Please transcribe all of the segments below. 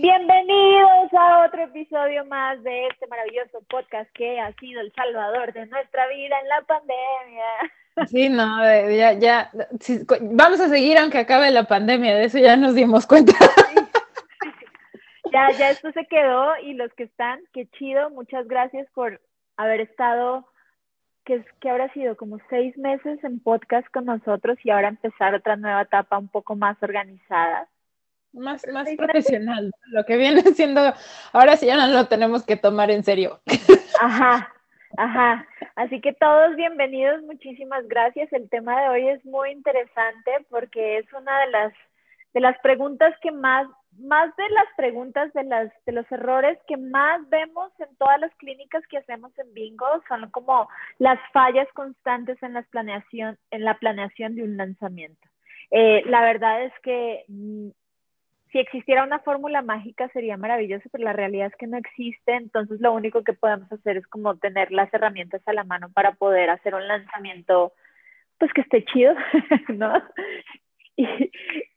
Bienvenidos a otro episodio más de este maravilloso podcast que ha sido el salvador de nuestra vida en la pandemia. Sí, no, ya, ya, vamos a seguir aunque acabe la pandemia, de eso ya nos dimos cuenta. Ya, ya esto se quedó y los que están, qué chido, muchas gracias por haber estado, que, que habrá sido como seis meses en podcast con nosotros y ahora empezar otra nueva etapa un poco más organizada más, más profesional, lo que viene siendo, ahora sí ya no lo tenemos que tomar en serio. Ajá, ajá. Así que todos bienvenidos, muchísimas gracias. El tema de hoy es muy interesante porque es una de las, de las preguntas que más, más de las preguntas de, las, de los errores que más vemos en todas las clínicas que hacemos en Bingo son como las fallas constantes en, las planeación, en la planeación de un lanzamiento. Eh, la verdad es que mm, si existiera una fórmula mágica sería maravilloso, pero la realidad es que no existe, entonces lo único que podemos hacer es como tener las herramientas a la mano para poder hacer un lanzamiento, pues que esté chido, ¿no? Y,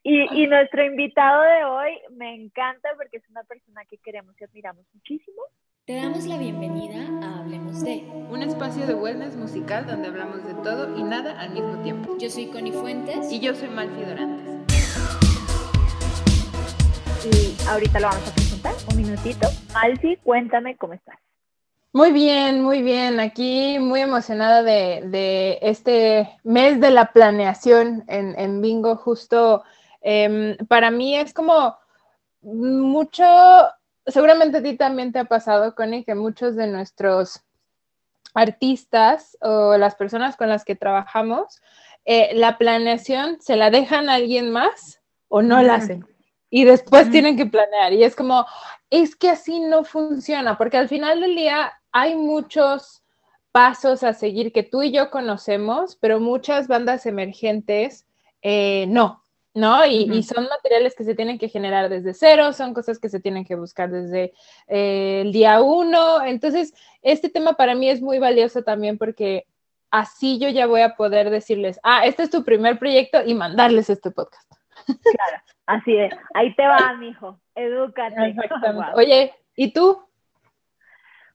y, nuestro invitado de hoy me encanta porque es una persona que queremos y admiramos muchísimo. Te damos la bienvenida a Hablemos de, un espacio de wellness musical donde hablamos de todo y nada al mismo tiempo. Yo soy Connie Fuentes y yo soy Malfi Dorantes y ahorita lo vamos a presentar. Un minutito. Malfi, cuéntame cómo estás. Muy bien, muy bien. Aquí muy emocionada de, este mes de la planeación en, Bingo. Justo em, para mí es como mucho, seguramente a ti también te ha pasado, Connie, que muchos de nuestros artistas o las personas con las que trabajamos, eh, la planeación se la dejan a alguien más o no la hacen y después tienen que planear. Y es como, es que así no funciona, porque al final del día hay muchos pasos a seguir que tú y yo conocemos, pero muchas bandas emergentes eh, no, ¿no? Y, son materiales que se tienen que generar desde cero, son cosas que se tienen que buscar desde eh, el día uno. Entonces, este tema para mí es muy valioso también porque así yo ya voy a poder decirles, ah, este es tu primer proyecto y mandarles este podcast. Claro. Así es, ahí te va, mijo, edúcate. Oye, ¿y tú?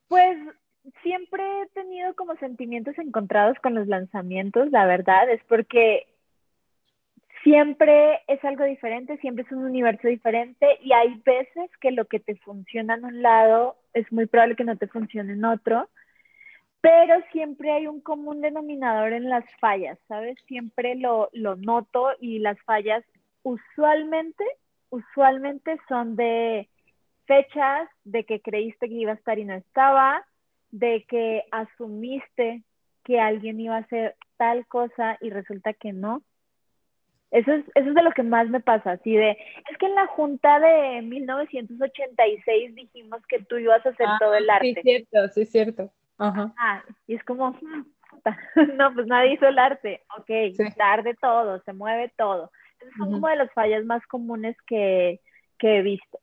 Pues siempre he tenido como sentimientos encontrados con los lanzamientos, la verdad, es porque siempre es algo diferente, siempre es un universo diferente y hay veces que lo que te funciona en un lado es muy probable que no te funcione en otro, pero siempre hay un común denominador en las fallas, ¿sabes? Siempre lo, lo noto y las fallas usualmente, usualmente son de fechas de que creíste que iba a estar y no estaba, de que asumiste que alguien iba a hacer tal cosa y resulta que no. Eso es, eso es de lo que más me pasa, así de, es que en la junta de 1986 dijimos que tú ibas a hacer ah, todo el arte. Sí, cierto, sí, cierto. Ajá. y es como, hmm, no, pues nadie hizo el arte. Ok, tarde todo, se mueve todo son como de las fallas más comunes que, he visto.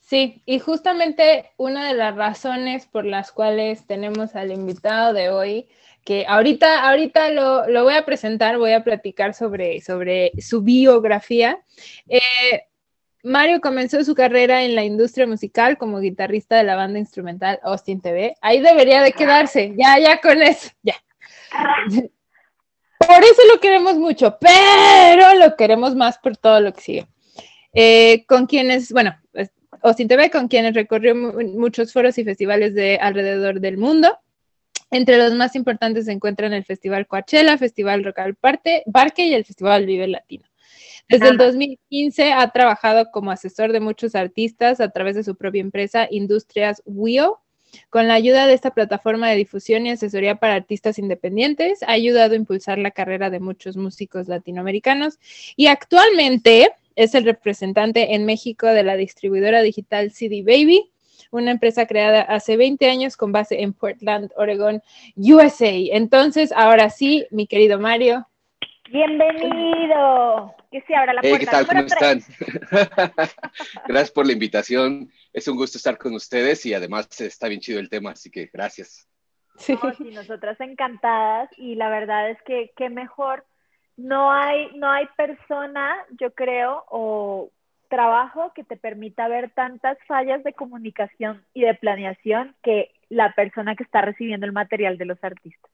Sí, y justamente una de las razones por las cuales tenemos al invitado de hoy, que ahorita, ahorita lo, voy a presentar, voy a platicar sobre, sobre su biografía. Eh, Mario comenzó su carrera en la industria musical como guitarrista de la banda instrumental Austin TV. Ahí debería de quedarse, ya, ya con eso, ya. Por eso lo queremos mucho, pero lo queremos más por todo lo que sigue. Eh, con quienes, bueno, Austin TV, con quienes recorrió muchos foros y festivales de alrededor del mundo. Entre los más importantes se encuentran el Festival Coachella, Festival Rock al Parque y el Festival Vive Latino. Desde el 2015 ha trabajado como asesor de muchos artistas a través de su propia empresa Industrias WIO, con la ayuda de esta plataforma de difusión y asesoría para artistas independientes, ha ayudado a impulsar la carrera de muchos músicos latinoamericanos y actualmente es el representante en México de la distribuidora digital CD Baby, una empresa creada hace 20 años con base en Portland, Oregon, USA. Entonces, ahora sí, mi querido Mario. Bienvenido. Que sí, la puerta. ¿Qué tal? ¿Cómo están? Gracias por la invitación es un gusto estar con ustedes y además está bien chido el tema, así que gracias. Sí. nosotras encantadas y la verdad es que qué mejor. No hay, no hay persona, yo creo, o trabajo que te permita ver tantas fallas de comunicación y de planeación que la persona que está recibiendo el material de los artistas.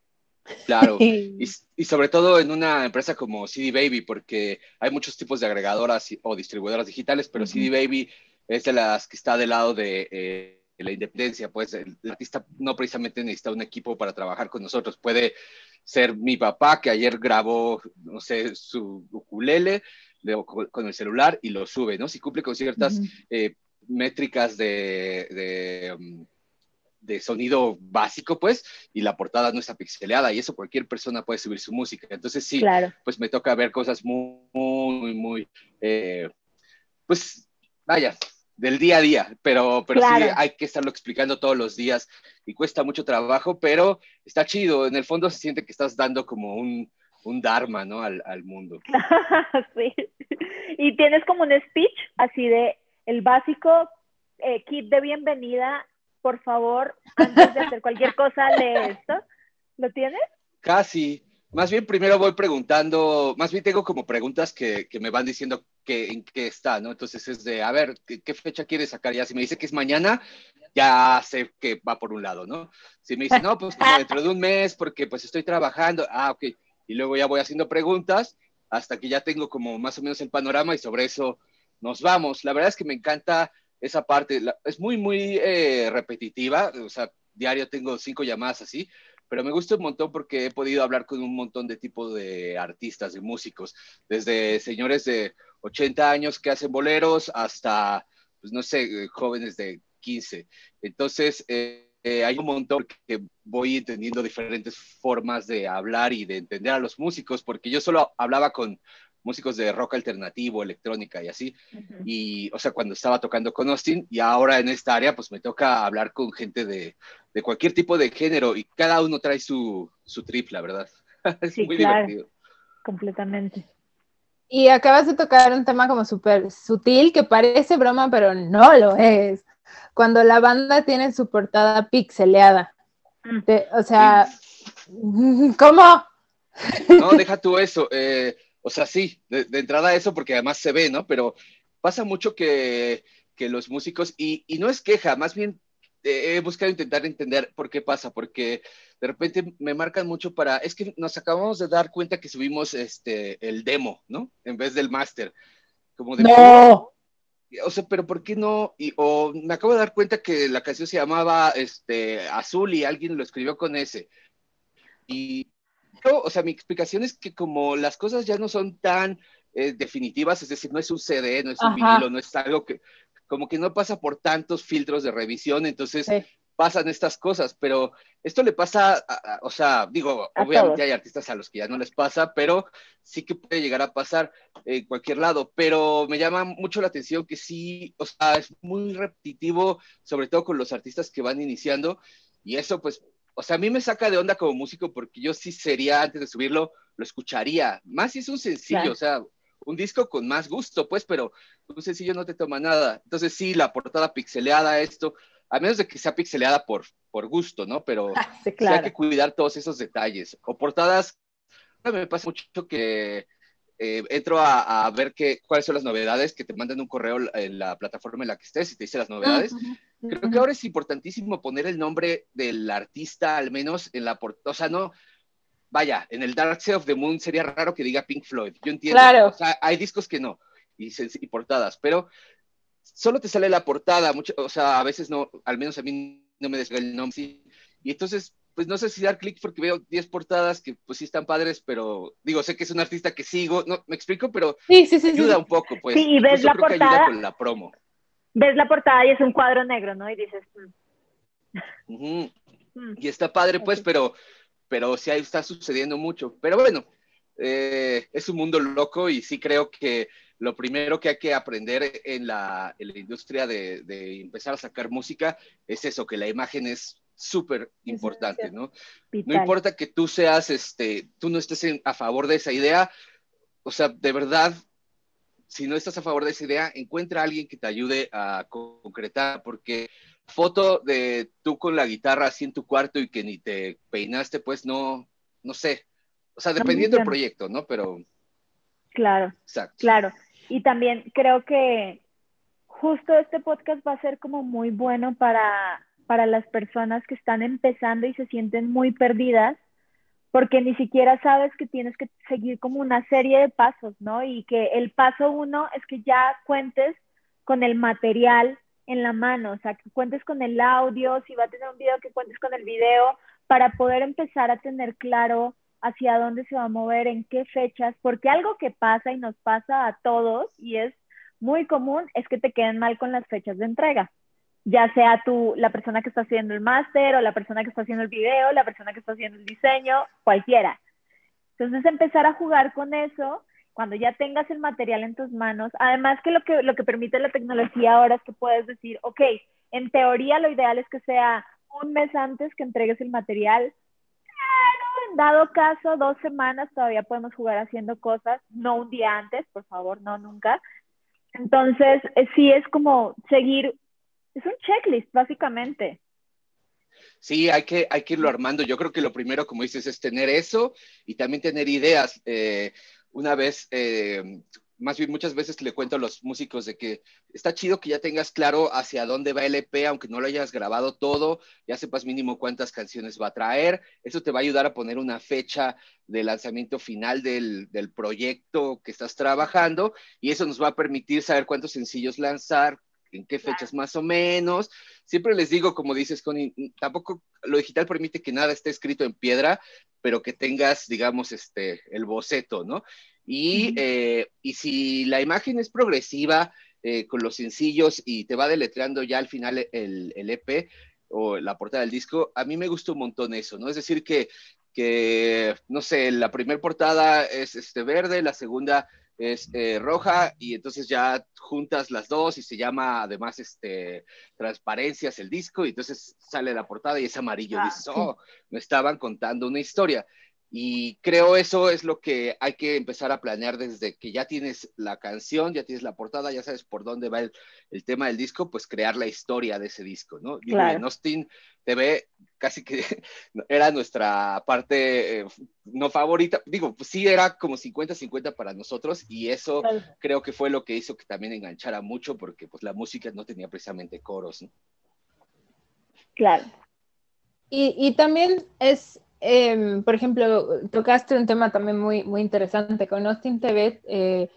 Claro, y, sobre todo en una empresa como CD Baby, porque hay muchos tipos de agregadoras o distribuidoras digitales, pero CD Baby es de las que está del lado de eh, la independencia, pues el, artista no precisamente necesita un equipo para trabajar con nosotros, puede ser mi papá que ayer grabó, no sé, su ukulele con el celular y lo sube, ¿no? Si cumple con ciertas eh, métricas de, de um, de sonido básico, pues, y la portada no está pixeleada, y eso cualquier persona puede subir su música. Entonces, sí, pues me toca ver cosas muy, muy, muy, eh, pues, vaya, del día a día, pero, pero sí hay que estarlo explicando todos los días y cuesta mucho trabajo, pero está chido. En el fondo se siente que estás dando como un, un dharma, ¿no? Al, al mundo. sí. Y tienes como un speech así de el básico eh, kit de bienvenida por favor, antes de hacer cualquier cosa, lee esto. ¿Lo tienes? Casi. Más bien primero voy preguntando, más bien tengo como preguntas que, que me van diciendo que, en qué está, ¿no? Entonces es de, a ver, ¿qué, fecha quieres sacar? Ya si me dice que es mañana, ya sé que va por un lado, ¿no? Si me dice, no, pues como dentro de un mes, porque pues estoy trabajando, ah, ok. Y luego ya voy haciendo preguntas hasta que ya tengo como más o menos el panorama y sobre eso nos vamos. La verdad es que me encanta esa parte. es muy, muy eh, repetitiva, o sea, diario tengo cinco llamadas así, pero me gusta un montón porque he podido hablar con un montón de tipo de artistas, de músicos, desde señores de 80 años que hacen boleros hasta, pues no sé, jóvenes de 15. Entonces, eh, eh, hay un montón que voy entendiendo diferentes formas de hablar y de entender a los músicos, porque yo solo hablaba con músicos de rock alternativo, electrónica y así. Y, o sea, cuando estaba tocando con Austin y ahora en esta área, pues me toca hablar con gente de, de cualquier tipo de género y cada uno trae su, su trip, la verdad. es muy divertido. Completamente. Y acabas de tocar un tema como súper sutil que parece broma, pero no lo es. Cuando la banda tiene su portada pixeleada. Mm. o sea, ¿cómo? No, deja tú eso. Eh, o sea, sí, de, entrada eso porque además se ve, ¿no? Pero pasa mucho que, los músicos, y, no es queja, más bien eh, he buscado intentar entender por qué pasa, porque de repente me marcan mucho para, es que nos acabamos de dar cuenta que subimos este, el demo, ¿no? En vez del máster. Como de, no. O sea, pero ¿por qué no? Y, o me acabo de dar cuenta que la canción se llamaba este, Azul y alguien lo escribió con ese. Y o sea, mi explicación es que como las cosas ya no son tan eh, definitivas, es decir, no es un CD, no es un vinilo, no es algo que como que no pasa por tantos filtros de revisión, entonces pasan estas cosas, pero esto le pasa, o sea, digo, obviamente hay artistas a los que ya no les pasa, pero sí que puede llegar a pasar en cualquier lado, pero me llama mucho la atención que sí, o sea, es muy repetitivo, sobre todo con los artistas que van iniciando, y eso pues o sea, a mí me saca de onda como músico porque yo sí sería, antes de subirlo, lo escucharía. Más si es un sencillo, o sea, un disco con más gusto, pues, pero un sencillo no te toma nada. Entonces sí, la portada pixeleada, esto, a menos de que sea pixeleada por, por gusto, ¿no? Pero sí, hay que cuidar todos esos detalles. O portadas, me pasa mucho que eh, entro a, ver qué, cuáles son las novedades, que te mandan un correo en la plataforma en la que estés y te dice las novedades. Creo que ahora es importantísimo poner el nombre del artista, al menos en la portada. O sea, no, vaya, en el Dark Side of the Moon sería raro que diga Pink Floyd. Yo entiendo. Claro. O sea, hay discos que no, y, y portadas, pero solo te sale la portada. Mucho, o sea, a veces no, al menos a mí no me desvela el nombre. Y entonces pues no sé si dar clic porque veo 10 portadas que pues sí están padres, pero digo, sé que es un artista que sigo, no, me explico, pero sí, sí, sí, ayuda un poco, pues. Sí, y ves la portada. con la promo. Ves la portada y es un cuadro negro, ¿no? Y dices. Mm". Mm. Y está padre, pues, pero, pero sí ahí está sucediendo mucho. Pero bueno, eh, es un mundo loco y sí creo que lo primero que hay que aprender en la, en la industria de, de empezar a sacar música es eso, que la imagen es súper importante, ¿no? No importa que tú seas, este, tú no estés a favor de esa idea, o sea, de verdad, si no estás a favor de esa idea, encuentra a alguien que te ayude a concretar, porque foto de tú con la guitarra así en tu cuarto y que ni te peinaste, pues no, no sé, o sea, dependiendo del proyecto, ¿no? Pero... Claro, Exacto. claro. Y también creo que justo este podcast va a ser como muy bueno para, para las personas que están empezando y se sienten muy perdidas, porque ni siquiera sabes que tienes que seguir como una serie de pasos, ¿no? Y que el paso uno es que ya cuentes con el material en la mano, o sea, que cuentes con el audio, si va a tener un video, que cuentes con el video, para poder empezar a tener claro hacia dónde se va a mover, en qué fechas, porque algo que pasa y nos pasa a todos y es muy común es que te queden mal con las fechas de entrega, ya sea tú, la persona que está haciendo el máster o la persona que está haciendo el video, la persona que está haciendo el diseño, cualquiera. Entonces empezar a jugar con eso cuando ya tengas el material en tus manos, además que lo que, lo que permite la tecnología ahora es que puedes decir, ok, en teoría lo ideal es que sea un mes antes que entregues el material, pero en dado caso, dos semanas todavía podemos jugar haciendo cosas, no un día antes, por favor, no nunca. Entonces, eh, sí es como seguir, es un checklist básicamente. Sí, hay que, hay que irlo armando. Yo creo que lo primero, como dices, es tener eso y también tener ideas. Eh, una vez, eh, más bien muchas veces le cuento a los músicos de que está chido que ya tengas claro hacia dónde va el EP, aunque no lo hayas grabado todo, ya sepas mínimo cuántas canciones va a traer. Eso te va a ayudar a poner una fecha de lanzamiento final del, del proyecto que estás trabajando y eso nos va a permitir saber cuántos sencillos lanzar, en qué fechas más o menos. Siempre les digo, como dices, Connie, tampoco lo digital permite que nada esté escrito en piedra, pero que tengas, digamos, este, el boceto, ¿no? Y, eh, y si la imagen es progresiva eh, con los sencillos y te va deletreando ya al final el, el, EP o la portada del disco, a mí me gusta un montón eso, ¿no? Es decir, que, que no sé, la primera portada es este verde, la segunda es eh, roja y entonces ya juntas las dos y se llama además este transparencias el disco y entonces sale la portada y es amarillo. Ah, dices, oh, me estaban contando una historia. Y creo eso es lo que hay que empezar a planear desde que ya tienes la canción, ya tienes la portada, ya sabes por dónde va el, el tema del disco, pues crear la historia de ese disco, ¿no? Claro. en Austin TV casi que era nuestra parte eh, no favorita, digo, pues sí era como 50-50 para nosotros y eso claro. creo que fue lo que hizo que también enganchara mucho porque pues la música no tenía precisamente coros, ¿no? Claro. Y, y también es eh, por ejemplo, tocaste un tema también muy, muy interesante con Austin TV. Eh,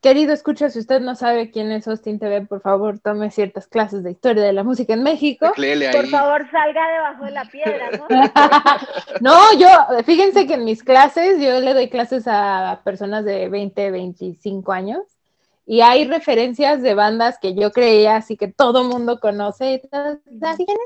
querido escucha, si usted no sabe quién es Austin TV, por favor tome ciertas clases de historia de la música en México. Por favor, salga debajo de la piedra, ¿no? no, yo, fíjense que en mis clases, yo le doy clases a personas de 20, 25 años y hay referencias de bandas que yo creía así que todo mundo conoce. ¿Quiénes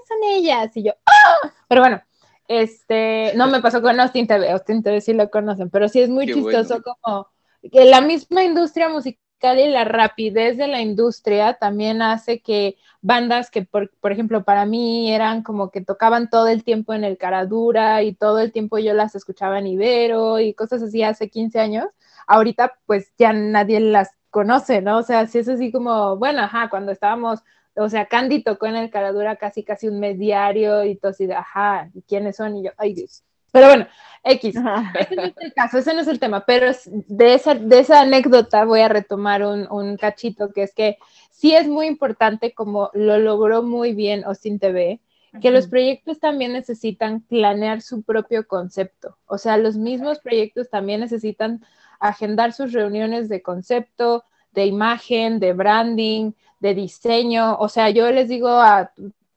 son ellas? Y yo, ¡ah! Pero bueno, este, no me pasó con Austin TV, Austin TV sí lo conocen, pero sí es muy Qué chistoso bueno. como que la misma industria musical y la rapidez de la industria también hace que bandas que, por, por, ejemplo, para mí eran como que tocaban todo el tiempo en el Caradura y todo el tiempo yo las escuchaba en Ibero y cosas así hace 15 años, ahorita pues ya nadie las conoce, ¿no? O sea, si es así como, bueno, ajá, cuando estábamos o sea, Candy tocó en el Caradura casi casi un mes diario y todo así de, ajá, ¿y quiénes son? Y yo, ay Dios. Pero bueno, X, ese no es el caso, ese no es el tema, pero de esa, de esa anécdota voy a retomar un, un cachito, que es que sí es muy importante, como lo logró muy bien Austin TV, que los proyectos también necesitan planear su propio concepto. O sea, los mismos proyectos también necesitan agendar sus reuniones de concepto, de imagen, de branding, de diseño. O sea, yo les digo a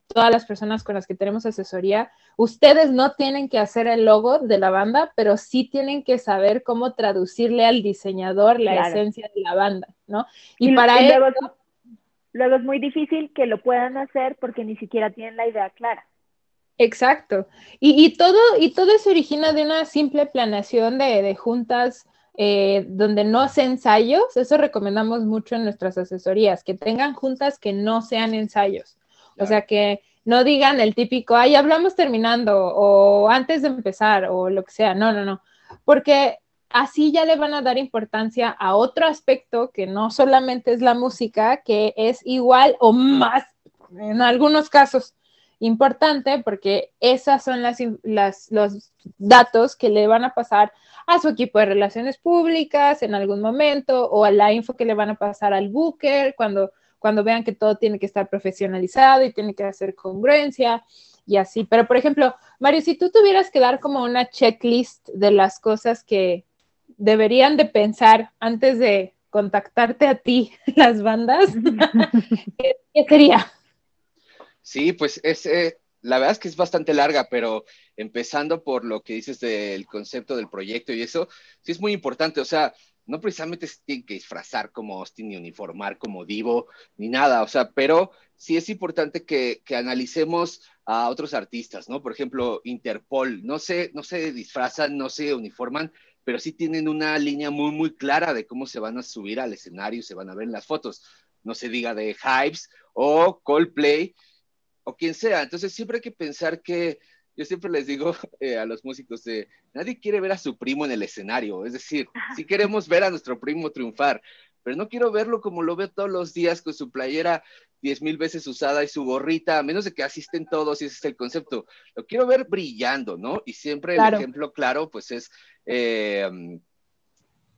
todas las personas con las que tenemos asesoría, ustedes no tienen que hacer el logo de la banda, pero sí tienen que saber cómo traducirle al diseñador la claro. esencia de la banda, ¿no? Y, y para eso... Luego, luego es muy difícil que lo puedan hacer porque ni siquiera tienen la idea clara. Exacto. Y, y, todo, y todo se origina de una simple planeación de, de juntas eh, donde no hace ensayos, eso recomendamos mucho en nuestras asesorías, que tengan juntas que no sean ensayos. Claro. O sea, que no digan el típico, ay, hablamos terminando o antes de empezar o lo que sea. No, no, no. Porque así ya le van a dar importancia a otro aspecto que no solamente es la música, que es igual o más en algunos casos importante porque esas son las, las, los datos que le van a pasar a su equipo de relaciones públicas en algún momento o a la info que le van a pasar al booker cuando cuando vean que todo tiene que estar profesionalizado y tiene que hacer congruencia y así. Pero, por ejemplo, Mario, si tú tuvieras que dar como una checklist de las cosas que deberían de pensar antes de contactarte a ti, las bandas, ¿qué, sería? Sí, pues es, eh, la verdad es que es bastante larga, pero empezando por lo que dices del concepto del proyecto y eso, sí es muy importante. O sea, no precisamente se tiene que disfrazar como Austin ni uniformar como Divo ni nada, o sea, pero sí es importante que, que, analicemos a otros artistas, ¿no? Por ejemplo, Interpol, no se, no se disfrazan, no se uniforman, pero sí tienen una línea muy, muy clara de cómo se van a subir al escenario, se van a ver en las fotos. No se diga de Hypes o Coldplay o quien sea. Entonces siempre hay que pensar que yo siempre les digo eh, a los músicos de, nadie quiere ver a su primo en el escenario, es decir, si queremos ver a nuestro primo triunfar, pero no quiero verlo como lo veo todos los días con su playera diez mil veces usada y su gorrita, a menos de que asisten todos y ese es el concepto. Lo quiero ver brillando, ¿no? Y siempre el ejemplo claro, pues es, eh,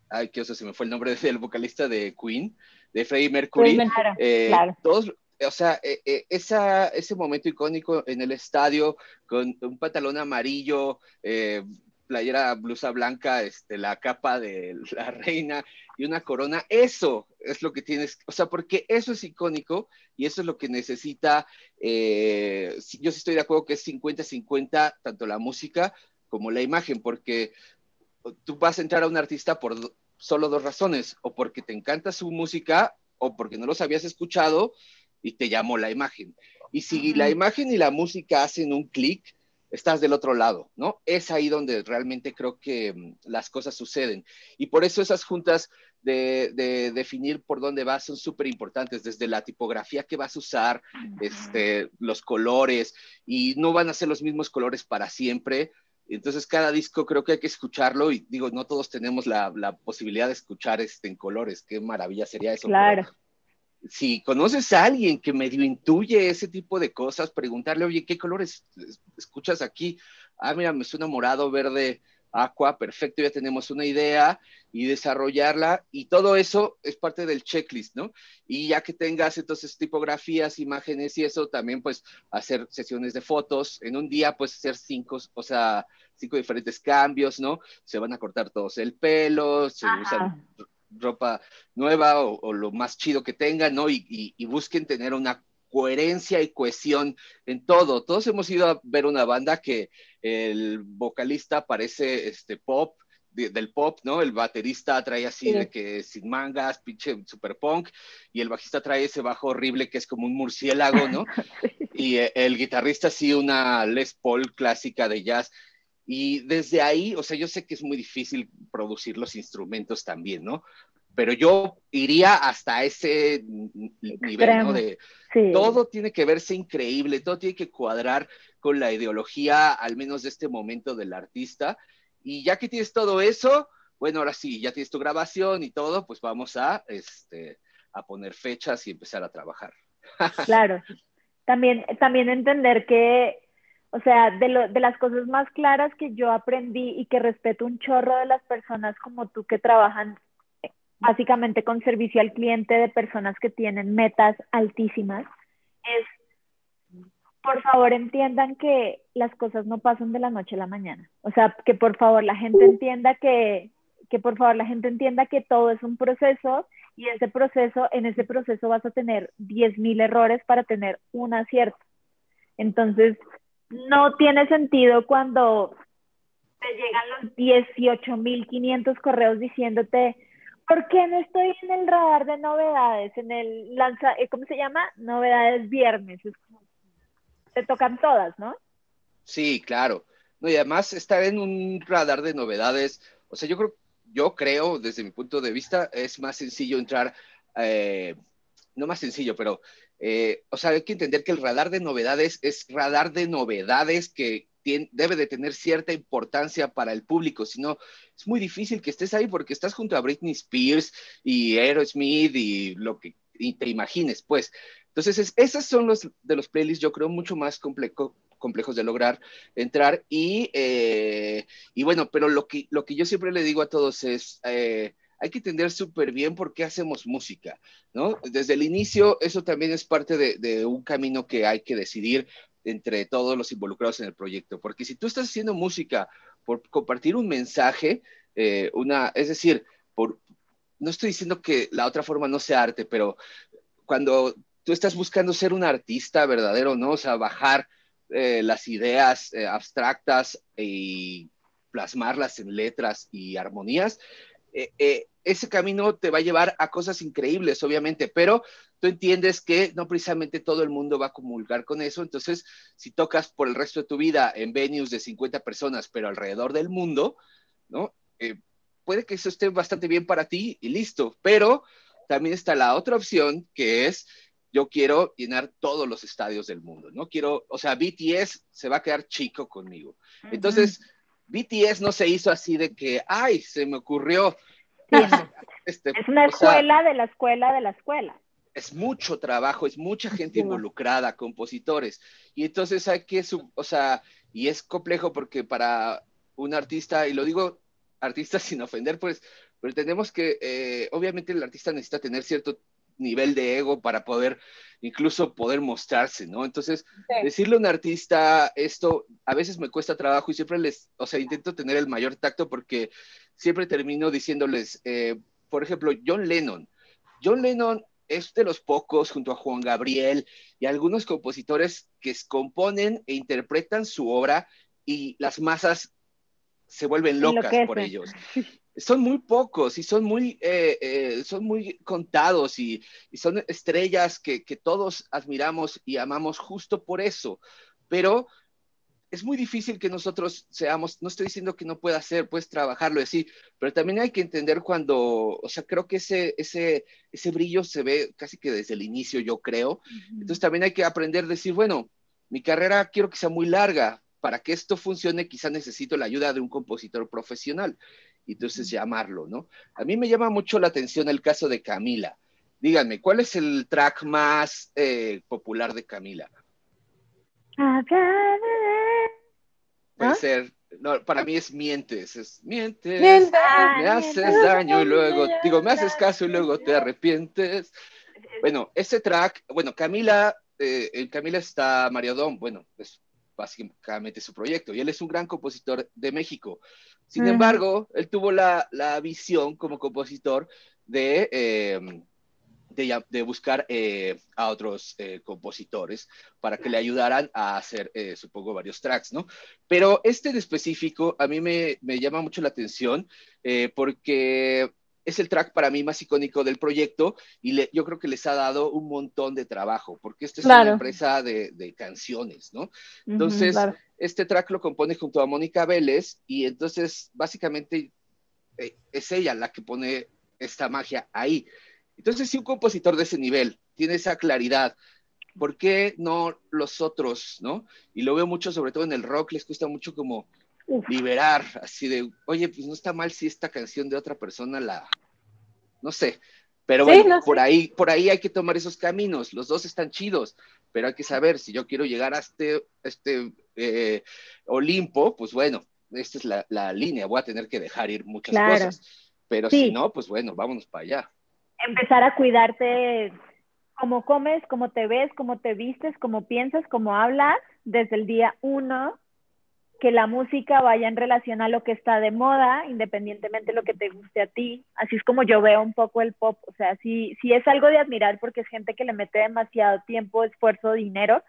ay, qué oso, se me fue el nombre del vocalista de Queen, de Freddie Mercury. Eh, todos, o sea, eh, eh, ese momento icónico en el estadio con un pantalón amarillo, eh, playera blusa blanca, este, la capa de la reina y una corona, eso es lo que tienes, o sea, porque eso es icónico y eso es lo que necesita, yo sí estoy de acuerdo que es 50-50, tanto la música como la imagen, porque tú vas a entrar a un artista por solo dos razones, o porque te encanta su música o porque no los habías escuchado y te llamó la imagen. Y si la imagen y la música hacen un clic, estás del otro lado, ¿no? Es ahí donde realmente creo que mm, las cosas suceden. Y por eso esas juntas de, definir por dónde vas son súper importantes, desde la tipografía que vas a usar, este, los colores, y no van a ser los mismos colores para siempre. Entonces, cada disco creo que hay que escucharlo y digo, no todos tenemos la, posibilidad de escuchar este, en colores. Qué maravilla sería eso. Claro si conoces a alguien que medio intuye ese tipo de cosas, preguntarle, oye, ¿qué colores escuchas aquí? Ah, mira, me suena morado, verde, aqua, perfecto, ya tenemos una idea y desarrollarla y todo eso es parte del checklist, ¿no? Y ya que tengas entonces tipografías, imágenes y eso, también pues hacer sesiones de fotos, en un día pues hacer cinco, o sea, cinco diferentes cambios, ¿no? Se van a cortar todos el pelo, se usan ropa nueva o, lo más chido que tengan, ¿no? Y, busquen tener una coherencia y cohesión en todo. Todos hemos ido a ver una banda que el vocalista parece este pop, del pop, ¿no? El baterista trae así de que sin mangas, pinche super punk, y el bajista trae ese bajo horrible que es como un murciélago, ¿no? Y eh, el guitarrista sí una Les Paul clásica de jazz. Y desde ahí, o sea, yo sé que es muy difícil producir los instrumentos también, ¿no? Pero yo iría hasta ese nivel, ¿no? De todo tiene que verse increíble, todo tiene que cuadrar con la ideología, al menos de este momento del artista. Y ya que tienes todo eso, bueno, ahora sí, ya tienes tu grabación y todo, pues vamos a, este, a poner fechas y empezar a trabajar. Claro. También, también entender que o sea, de, lo, de las cosas más claras que yo aprendí y que respeto un chorro de las personas como tú que trabajan básicamente con servicio al cliente de personas que tienen metas altísimas, es, por favor entiendan que las cosas no pasan de la noche a la mañana. O sea, que por favor la gente entienda que, que por favor la gente entienda que todo es un proceso y ese proceso, en ese proceso vas a tener 10.000 errores para tener un acierto. Entonces, no tiene sentido cuando te llegan los 18.500 correos diciéndote, ¿por qué no estoy en el radar de novedades? En el lanza, eh, ¿cómo se llama? Novedades viernes. te tocan todas, ¿no? Sí, claro. No, y además estar en un radar de novedades, o sea, yo creo, yo creo, desde mi punto de vista, es más sencillo entrar, eh, no más sencillo, pero eh, o sea, hay que entender que el radar de novedades es radar de novedades que debe de tener cierta importancia para el público, si no, es muy difícil que estés ahí porque estás junto a Britney Spears y Aerosmith y lo que te imagines, pues. Entonces, esos son los de los playlists, yo creo, mucho más complejos de lograr entrar. Y, eh, y bueno, pero lo que, lo que yo siempre le digo a todos es, eh, hay que entender súper bien por qué hacemos música, ¿no? Desde el inicio, eso también es parte de, un camino que hay que decidir entre todos los involucrados en el proyecto, porque si tú estás haciendo música por compartir un mensaje, eh, una, es decir, por, no estoy diciendo que la otra forma no sea arte, pero cuando tú estás buscando ser un artista verdadero, ¿no? O sea, bajar eh, las ideas eh, abstractas y plasmarlas en letras y armonías, eh, ese camino te va a llevar a cosas increíbles, obviamente, pero tú entiendes que no precisamente todo el mundo va a comulgar con eso, entonces si tocas por el resto de tu vida en venues de 50 personas, pero alrededor del mundo, ¿no? puede que eso esté bastante bien para ti y listo, pero también está la otra opción que es yo quiero llenar todos los estadios del mundo, ¿no? Quiero, o sea, BTS se va a quedar chico conmigo. Entonces, BTS no se hizo así de que, ay, se me ocurrió. Este, es una escuela de la escuela de la escuela. Es mucho trabajo, es mucha gente involucrada, compositores. Y entonces hay que, o sea, y es complejo porque para un artista, y lo digo artista sin ofender, pues, pero tenemos que, eh, obviamente el artista necesita tener cierto nivel de ego para poder incluso poder mostrarse, ¿no? Entonces, decirle a un artista esto a veces me cuesta trabajo y siempre les, o sea, intento tener el mayor tacto porque siempre termino diciéndoles, eh, por ejemplo, John Lennon. John Lennon es de los pocos, junto a Juan Gabriel y algunos compositores que componen e interpretan su obra y las masas se vuelven locas por ellos. son muy pocos y son muy, eh, eh, son muy contados y, son estrellas que, todos admiramos y amamos justo por eso. Pero es muy difícil que nosotros seamos, no estoy diciendo que no pueda ser, puedes trabajarlo así, pero también hay que entender cuando, o sea, creo que ese, ese, ese brillo se ve casi que desde el inicio, yo creo. Entonces también hay que aprender a decir, bueno, mi carrera quiero que sea muy larga. Para que esto funcione, quizá necesito la ayuda de un compositor profesional y entonces llamarlo, ¿no? A mí me llama mucho la atención el caso de Camila. Díganme, ¿cuál es el track más eh, popular de Camila? Puede ¿Ah? ser, no, para mí es mientes, es mientes, me haces daño y luego, digo, me haces caso y luego te arrepientes. Bueno, ese track, bueno, Camila, eh, en Camila está Mario Dom, bueno, es básicamente su proyecto, y él es un gran compositor de México. Sin embargo, él tuvo la, visión como compositor de, em, de, buscar eh, a otros eh, compositores para que le ayudaran a hacer, eh, supongo, varios tracks, ¿no? Pero este en específico a mí me, me llama mucho la atención porque es el track para mí más icónico del proyecto y yo creo que les ha dado un montón de trabajo, porque esta es una empresa de, canciones, ¿no? Entonces, este track lo compone junto a Mónica Vélez y entonces básicamente eh, es ella la que pone esta magia ahí. Entonces, si un compositor de ese nivel tiene esa claridad, ¿por qué no los otros, no? Y lo veo mucho, sobre todo en el rock, les cuesta mucho como liberar, así de, oye, pues no está mal si esta canción de otra persona la, no sé, pero bueno, por ahí, por ahí hay que tomar esos caminos, los dos están chidos, pero hay que saber, si yo quiero llegar a este, este eh, Olimpo, pues bueno, esta es la, línea, voy a tener que dejar ir muchas cosas, pero si no, pues bueno, vámonos para allá. Empezar a cuidarte cómo comes, cómo te ves, cómo te vistes, cómo piensas, cómo hablas desde el día uno que la música vaya en relación a lo que está de moda, independientemente de lo que te guste a ti. Así es como yo veo un poco el pop. O sea, sí, sí es algo de admirar porque es gente que le mete demasiado tiempo, esfuerzo, dinero,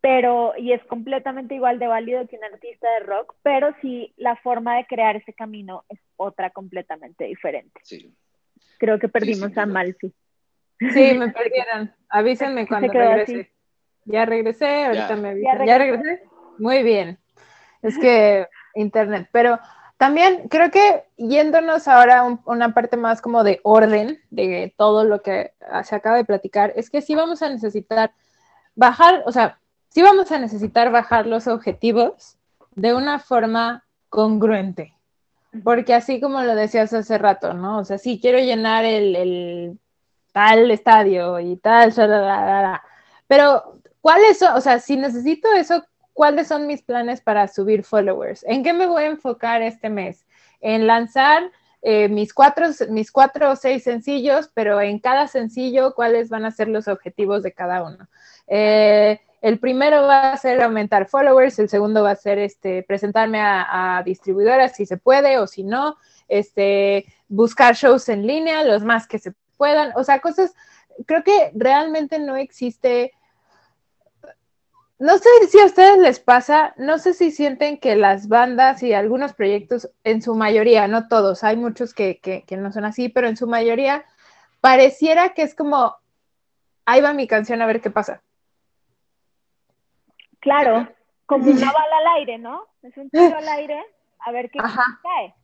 pero, y es completamente igual de válido que un artista de rock, pero sí la forma de crear ese camino es otra completamente diferente. Sí. Creo que perdimos a Malfi. Sí, me perdieron. Avísenme cuando regrese. Ya regresé, ahorita me avisan. ¿Ya regresé? Muy bien es que Internet, pero también creo que yéndonos ahora a una parte más como de orden de todo lo que se acaba de platicar, es que sí vamos a necesitar bajar, o sea, sí vamos a necesitar bajar los objetivos de una forma congruente. Porque así como lo decías hace rato, ¿no? O sea, sí quiero llenar el, tal estadio y tal, pero ¿cuáles son? O sea, si necesito eso, ¿cuáles son mis planes para subir followers? ¿En qué me voy a enfocar este mes? ¿En lanzar eh, mis, cuatro, mis cuatro o seis sencillos, pero en cada sencillo, cuáles van a ser los objetivos de cada uno. Eh, el primero va a ser aumentar followers, el segundo va a ser este, presentarme a, distribuidoras si se puede o si no, este, buscar shows en línea, los más que se puedan, o sea, cosas, creo que realmente no existe no sé si a ustedes les pasa, no sé si sienten que las bandas y algunos proyectos, en su mayoría, no todos, hay muchos que, no son así, pero en su mayoría pareciera que es como, ahí va mi canción a ver qué pasa. Claro, como una bala al aire, ¿no? Es un tiro al aire, a ver qué cae.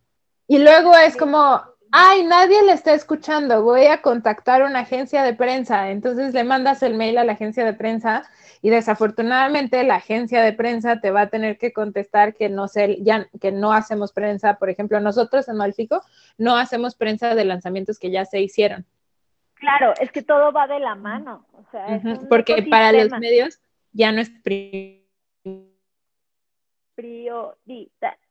Y luego es como, ay, nadie le está escuchando, voy a contactar a una agencia de prensa. Entonces le mandas el mail a la agencia de prensa y desafortunadamente la agencia de prensa te va a tener que contestar que no sé, ya que no hacemos prensa, por ejemplo, nosotros en Malfico no hacemos prensa de lanzamientos que ya se hicieron. Claro, es que todo va de la mano, o sea, porque para los medios ya no es prioridad.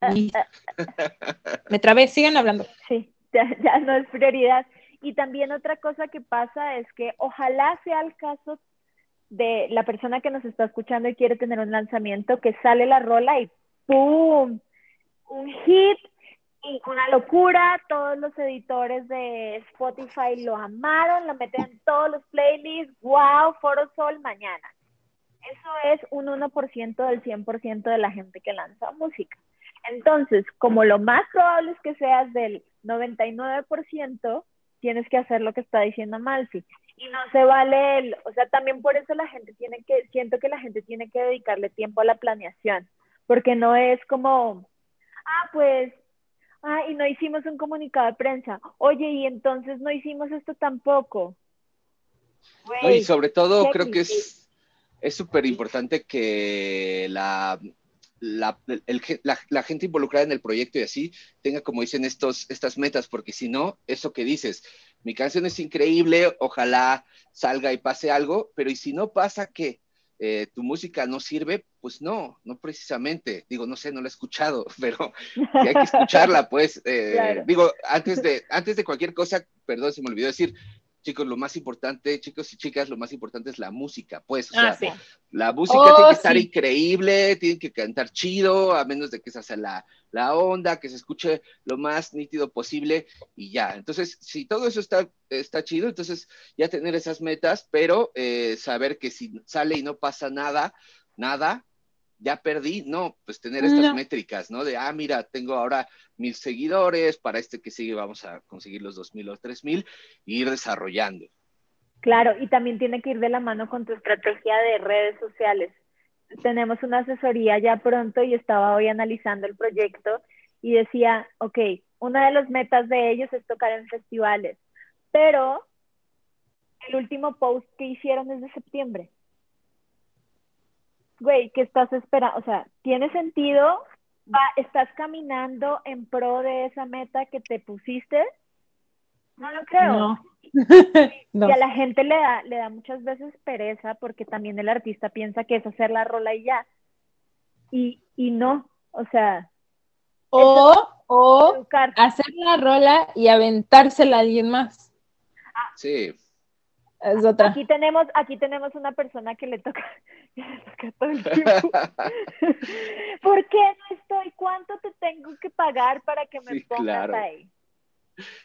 Me trabé, sigan hablando. Sí, ya no es prioridad. Y también otra cosa que pasa es que ojalá sea el caso de la persona que nos está escuchando y quiere tener un lanzamiento, que sale la rola y ¡pum! Un hit y una locura. Todos los editores de Spotify lo amaron, lo meten en todos los playlists. ¡Wow! Foro Sol mañana. Eso es un 1% del 100% de la gente que lanza música. Entonces, como lo más probable es que seas del 99%, tienes que hacer lo que está diciendo Malfi. Y no se vale el, o sea, también por eso la gente tiene que, siento que la gente tiene que dedicarle tiempo a la planeación, porque no es como, ah, pues, ah, y no hicimos un comunicado de prensa, oye, y entonces no hicimos esto tampoco. y sobre todo creo que es es súper importante que la, la, la, gente involucrada en el proyecto y así tenga, como dicen, estos, estas metas, porque si no, eso que dices, mi canción es increíble, ojalá salga y pase algo, pero ¿y si no pasa que eh, tu música no sirve? Pues no, no precisamente. Digo, no sé, no la he escuchado, pero hay que escucharla, pues. Eh, digo, antes de, antes de cualquier cosa, perdón, se me olvidó decir, chicos, lo más importante, chicos y chicas, lo más importante es la música, pues, o ah, sea, la música tiene que oh, estar increíble, tiene que cantar chido, a menos de que se haga la, la, onda, que se escuche lo más nítido posible y ya. Entonces, si todo eso está, está chido, entonces ya tener esas metas, pero eh, saber que si sale y no pasa nada, nada, ya perdí, no, pues tener estas métricas, ¿no? De, ah, mira, tengo ahora mil seguidores, para este que sigue vamos a conseguir los dos mil o tres mil, e ir desarrollando. Claro, y también tiene que ir de la mano con tu estrategia de redes sociales. Tenemos una asesoría ya pronto y estaba hoy analizando el proyecto y decía, ok, una de las metas de ellos es tocar en festivales, pero el último post que hicieron es de septiembre güey, ¿qué estás esperando? O sea, ¿tiene sentido? Va, ¿Estás caminando en pro de esa meta que te pusiste? No lo creo. No. Y a la gente le da, le da muchas veces pereza porque también el artista piensa que es hacer la rola y ya. Y, y no, o sea. O, o hacer la rola y aventársela a alguien más. Sí. Aquí tenemos, aquí tenemos una persona que le toca, todo el tiempo. ¿Por qué no estoy? ¿Cuánto te tengo que pagar para que me pongas ahí?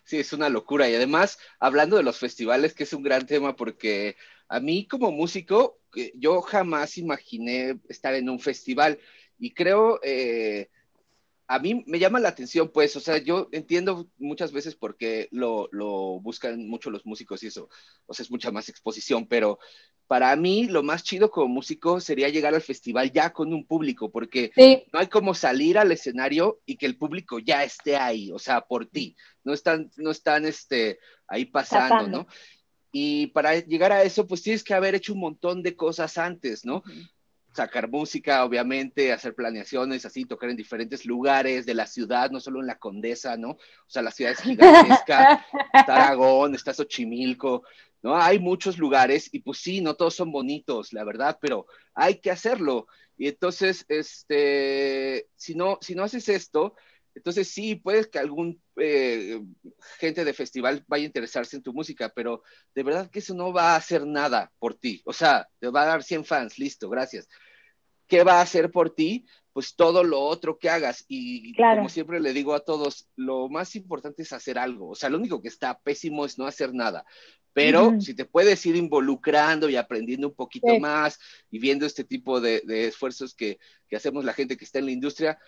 Sí, es una locura. Y además, hablando de los festivales, que es un gran tema, porque a mí como músico, yo jamás imaginé estar en un festival. Y creo, eh, a mí me llama la atención, pues, o sea, yo entiendo muchas veces por qué lo, buscan mucho los músicos y eso, o sea, es mucha más exposición, pero para mí lo más chido como músico sería llegar al festival ya con un público, porque no hay como salir al escenario y que el público ya esté ahí, o sea, por ti, no están, no están este, ahí pasando, ¿no? Y para llegar a eso, pues tienes que haber hecho un montón de cosas antes, ¿no? Sacar música, obviamente, hacer planeaciones, así, tocar en diferentes lugares de la ciudad, no solo en la Condesa, ¿no? O sea, la ciudad es gigantesca, está Aragón, está Xochimilco, ¿no? Hay muchos lugares y pues sí, no todos son bonitos, la verdad, pero hay que hacerlo. Y entonces, este, si no, si no haces esto, Entonces sí, puedes que algún eh, gente de festival vaya a interesarse en tu música, pero de verdad que eso no va a hacer nada por ti. O sea, te va a dar 100 fans, listo, gracias. ¿Qué va a hacer por ti? Pues todo lo otro que hagas. Y como siempre le digo a todos, lo más importante es hacer algo. O sea, lo único que está pésimo es no hacer nada. Pero si te puedes ir involucrando y aprendiendo un poquito más y viendo este tipo de, esfuerzos que, que, hacemos la gente que está en la industria,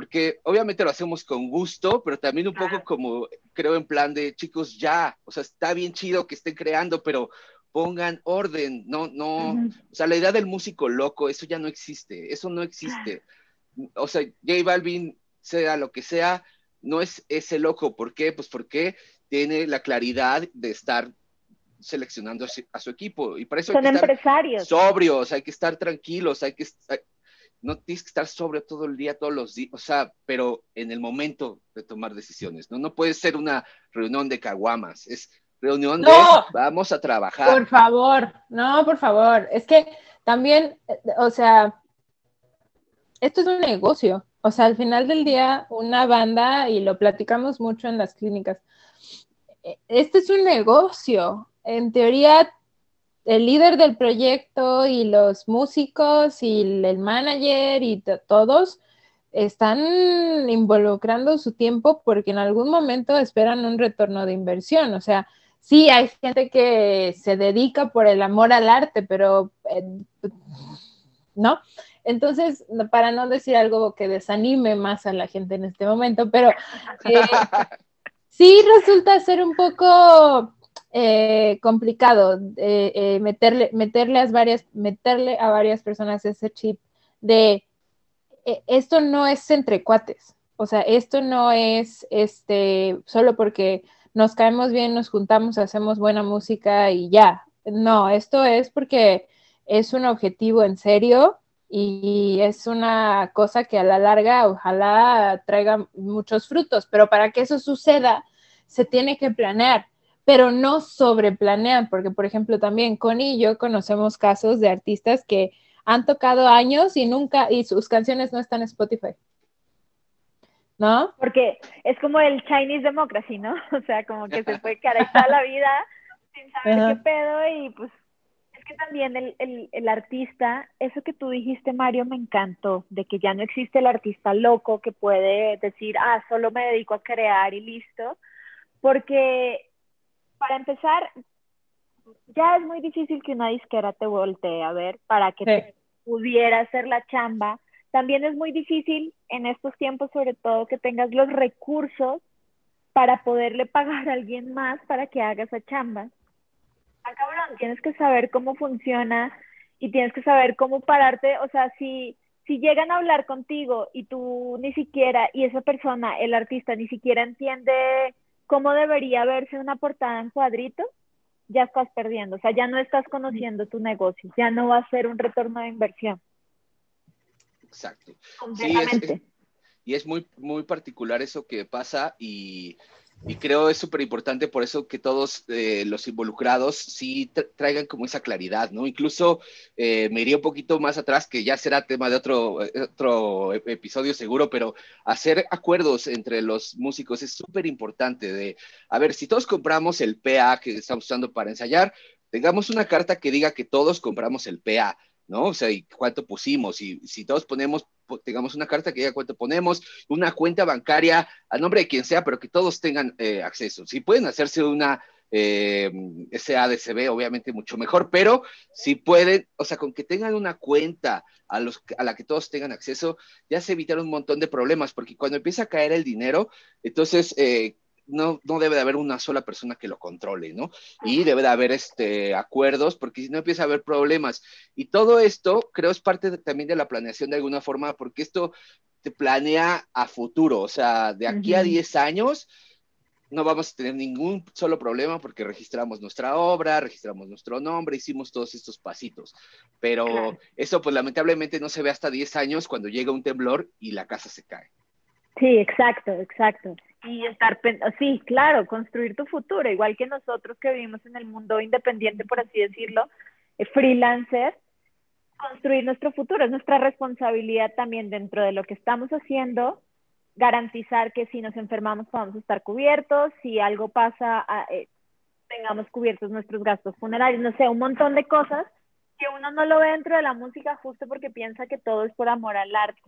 porque obviamente lo hacemos con gusto, pero también un poco como creo en plan de chicos, ya, o sea, está bien chido que estén creando, pero pongan orden, no, no, o sea, la idea del músico loco, eso ya no existe, eso no existe. O sea, J Balvin, sea lo que sea, no es ese loco, ¿por qué? Pues porque tiene la claridad de estar seleccionando a su, equipo y para eso son empresarios sobrios, hay que estar tranquilos, hay que no tienes que estar sobre todo el día, todos los días, o sea, pero en el momento de tomar decisiones, ¿no? No puede ser una reunión de caguamas, es reunión de vamos a trabajar. Por favor, no, por favor, es que también, o sea, esto es un negocio, o sea, al final del día, una banda, y lo platicamos mucho en las clínicas, este es un negocio, en teoría el líder del proyecto y los músicos y el manager y todos están involucrando su tiempo porque en algún momento esperan un retorno de inversión. O sea, sí hay gente que se dedica por el amor al arte, pero eh, ¿no? Entonces, para no decir algo que desanime más a la gente en este momento, pero eh, sí resulta ser un poco eh, complicado eh, eh, meterle, meterle, a varias, meterle a varias personas ese chip de esto no es entre cuates, o sea, esto no es este solo porque nos caemos bien, nos juntamos, hacemos buena música y ya. No, esto es porque es un objetivo en serio y es una cosa que a la larga ojalá traiga muchos frutos, pero para que eso suceda se tiene que planear pero no sobreplanean, porque por ejemplo también Connie y yo conocemos casos de artistas que han tocado años y nunca, y sus canciones no están en Spotify. ¿No? Porque es como el Chinese Democracy, ¿no? O sea, como que se fue toda la vida sin saber qué pedo y pues es que también el, el, el, artista, eso que tú dijiste, Mario, me encantó, de que ya no existe el artista loco que puede decir, ah, solo me dedico a crear y listo, porque para empezar, ya es muy difícil que una disquera te voltee a ver para que te pudiera hacer la chamba. También es muy difícil en estos tiempos, sobre todo, que tengas los recursos para poderle pagar a alguien más para que haga esa chamba. Ah, cabrón, tienes que saber cómo funciona y tienes que saber cómo pararte, o sea, si, si llegan a hablar contigo y tú ni siquiera, y esa persona, el artista, ni siquiera entiende cómo debería verse una portada en cuadrito, ya estás perdiendo, o sea, ya no estás conociendo tu negocio, ya no va a ser un retorno de inversión. Exacto. Sí, y es muy, muy particular eso que pasa y y creo es súper importante por eso que todos eh, los involucrados sí traigan como esa claridad, ¿no? Incluso eh, me iría un poquito más atrás, que ya será tema de otro, eh, otro episodio seguro, pero hacer acuerdos entre los músicos es súper importante. De, a ver, si todos compramos el PA que estamos usando para ensayar, tengamos una carta que diga que todos compramos el PA. ¿no? O sea, y cuánto pusimos, y si todos ponemos tengamos una carta que diga cuánto ponemos, una cuenta bancaria a nombre de quien sea, pero que todos tengan eh, acceso. Si pueden hacerse una eh, SADCB, obviamente mucho mejor, pero si pueden, o sea, con que tengan una cuenta a, los, a la que todos tengan acceso, ya se evitaron un montón de problemas, porque cuando empieza a caer el dinero, entonces eh, no, no debe de haber una sola persona que lo controle, ¿no? Y debe de haber este, acuerdos, porque si no empieza a haber problemas. Y todo esto, creo, es parte también de la planeación de alguna forma, porque esto te planea a futuro, o sea, de aquí a 10 años no vamos a tener ningún solo problema porque registramos nuestra obra, registramos nuestro nombre, hicimos todos estos pasitos. Pero eso pues lamentablemente no se ve hasta 10 años cuando llega un temblor y la casa se cae. Sí, exacto, exacto. Y estar, sí, claro, construir tu futuro, igual que nosotros que vivimos en el mundo independiente, por así decirlo, eh, freelancer, construir nuestro futuro, es nuestra responsabilidad también dentro de lo que estamos haciendo, garantizar que si nos enfermamos podamos estar cubiertos, si algo pasa, eh, tengamos cubiertos nuestros gastos funerarios, no sé, un montón de cosas que uno no lo ve dentro de la música justo porque piensa que todo es por amor al arte.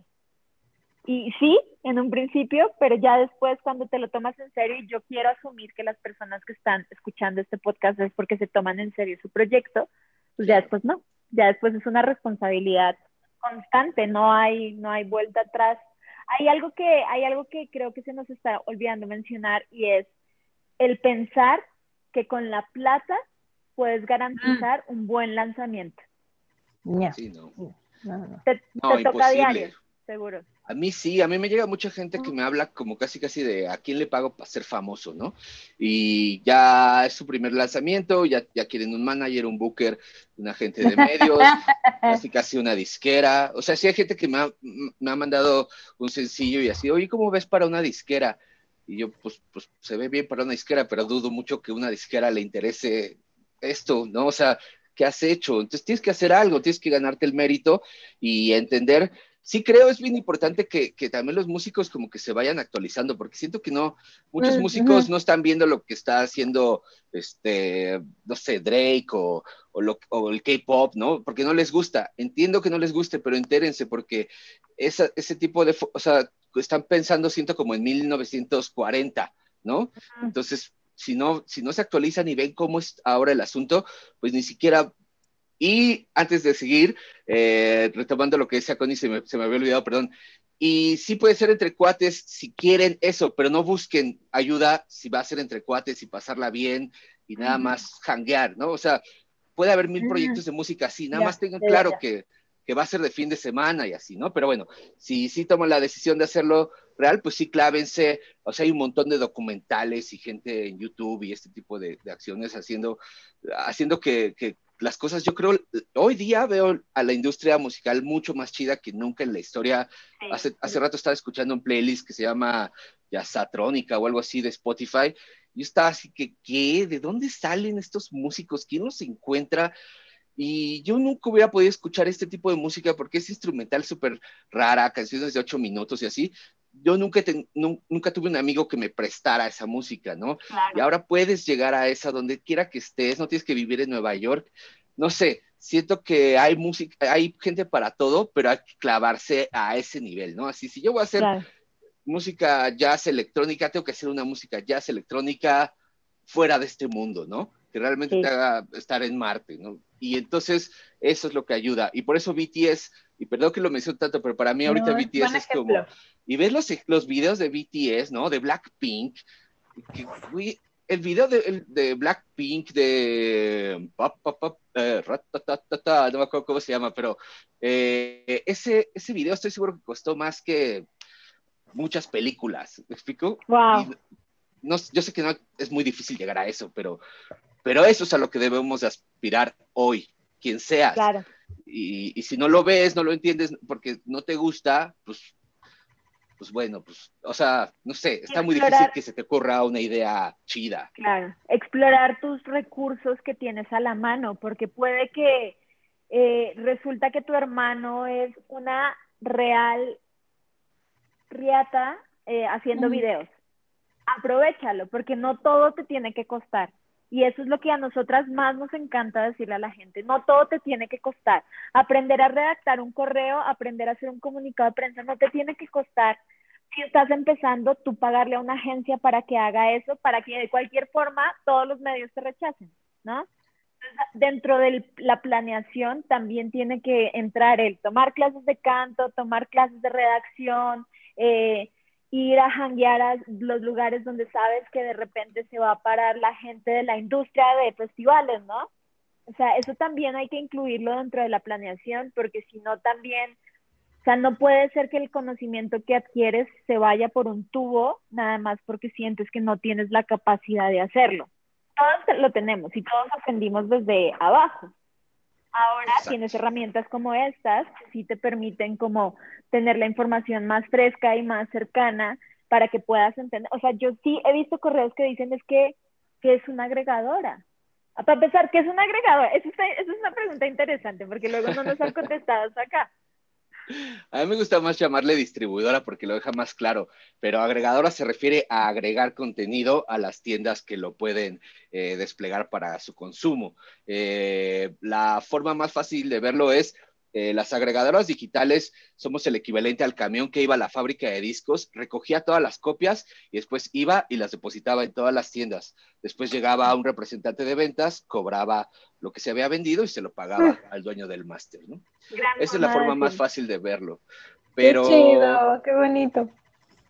Y sí, en un principio, pero ya después cuando te lo tomas en serio, y yo quiero asumir que las personas que están escuchando este podcast es porque se toman en serio su proyecto, pues ya después no, ya después es una responsabilidad constante, no hay, no hay vuelta atrás. Hay algo que, hay algo que creo que se nos está olvidando mencionar y es el pensar que con la plata puedes garantizar un buen lanzamiento. Sí, no. Te, toca diario, seguro. A mí sí, a mí me llega mucha gente que me habla como casi casi de a quién le pago para ser famoso, ¿no? Y ya es su primer lanzamiento, ya, ya quieren un manager, un booker, un agente de medios, casi casi una disquera. O sea, sí hay gente que me ha, me ha mandado un sencillo y así, oye, ¿cómo ves para una disquera? Y yo, pues, pues se ve bien para una disquera, pero dudo mucho que una disquera le interese esto, ¿no? O sea, ¿qué has hecho? Entonces tienes que hacer algo, tienes que ganarte el mérito y entender sí creo es bien importante que, también los músicos como que se vayan actualizando, porque siento que no, muchos músicos no están viendo lo que está haciendo, este, no sé, Drake o, o, el K-pop, ¿no? Porque no les gusta. Entiendo que no les guste, pero entérense, porque ese tipo de, o sea, están pensando, siento, como en 1940, ¿no? Entonces, si no, si no se actualizan y ven cómo es ahora el asunto, pues ni siquiera y antes de seguir, eh, retomando lo que decía Connie, se me, se me había olvidado, perdón. Y sí puede ser entre cuates si quieren eso, pero no busquen ayuda si va a ser entre cuates y pasarla bien y nada más hanguear, ¿no? O sea, puede haber mil proyectos de música así, nada más tengan claro que, que, va a ser de fin de semana y así, ¿no? Pero bueno, si sí toman la decisión de hacerlo real, pues sí clávense, o sea, hay un montón de documentales y gente en YouTube y este tipo de, de acciones haciendo, haciendo que, que, las cosas, yo creo, hoy día veo a la industria musical mucho más chida que nunca en la historia. Hace, hace rato estaba escuchando un playlist que se llama Yazatrónica o algo así de Spotify. Y estaba así que, ¿qué? ¿De dónde salen estos músicos? ¿Quién los encuentra? Y yo nunca hubiera podido escuchar este tipo de música porque es instrumental súper rara, canciones de ocho minutos y así. Yo nunca, nunca tuve un amigo que me prestara esa música, ¿no? Y ahora puedes llegar a esa donde quiera que estés, no tienes que vivir en Nueva York. No sé, siento que hay música, hay gente para todo, pero hay que clavarse a ese nivel, ¿no? Así, si yo voy a hacer música jazz electrónica, tengo que hacer una música jazz electrónica fuera de este mundo, ¿no? Que realmente te haga estar en Marte, ¿no? Y entonces eso es lo que ayuda. Y por eso BTS, y perdón que lo menciono tanto, pero para mí ahorita BTS es como... Y ves los, los videos de BTS, ¿no? De Blackpink. Que, el video de, de Blackpink de... Eh, no me acuerdo cómo se llama, pero eh, ese, ese video estoy seguro que costó más que muchas películas. ¿Me explico? Wow. no, yo sé que no es muy difícil llegar a eso, pero pero eso es a lo que debemos aspirar hoy, quien seas. Claro. Y, si no lo ves, no lo entiendes porque no te gusta, pues, pues bueno, pues, o sea, no sé, está muy difícil que se te ocurra una idea chida. Claro, explorar tus recursos que tienes a la mano, porque puede que eh, resulta que tu hermano es una real riata eh, haciendo videos. Aprovechalo, porque no todo te tiene que costar. Y eso es lo que a nosotras más nos encanta decirle a la gente. No todo te tiene que costar. Aprender a redactar un correo, aprender a hacer un comunicado de prensa, no te tiene que costar. Si estás empezando, tú pagarle a una agencia para que haga eso, para que de cualquier forma todos los medios te rechacen, ¿no? dentro de la planeación también tiene que entrar el tomar clases de canto, tomar clases de redacción, eh, ir a janguear a los lugares donde sabes que de repente se va a parar la gente de la industria de festivales, ¿no? O sea, eso también hay que incluirlo dentro de la planeación, porque si no también, o sea, no puede ser que el conocimiento que adquieres se vaya por un tubo, nada más porque sientes que no tienes la capacidad de hacerlo. Todos lo tenemos y todos aprendimos desde abajo. Ahora tienes herramientas como estas que sí te permiten como tener la información más fresca y más cercana para que puedas entender. O sea, yo sí he visto correos que dicen es que, que es una agregadora. Para empezar, ¿qué es una agregadora? Esa es, una pregunta interesante porque luego no nos han contestado hasta acá. A mí me gusta más llamarle distribuidora porque lo deja más claro, pero agregadora se refiere a agregar contenido a las tiendas que lo pueden eh, desplegar para su consumo. Eh, la forma más fácil de verlo es eh, las agregadoras digitales somos el equivalente al camión que iba a la fábrica de discos, recogía todas las copias y después iba y las depositaba en todas las tiendas. Después llegaba un representante de ventas, cobraba lo que se había vendido y se lo pagaba al dueño del máster. ¿no? Esa es la forma más fácil de verlo. Pero, qué chido, qué bonito.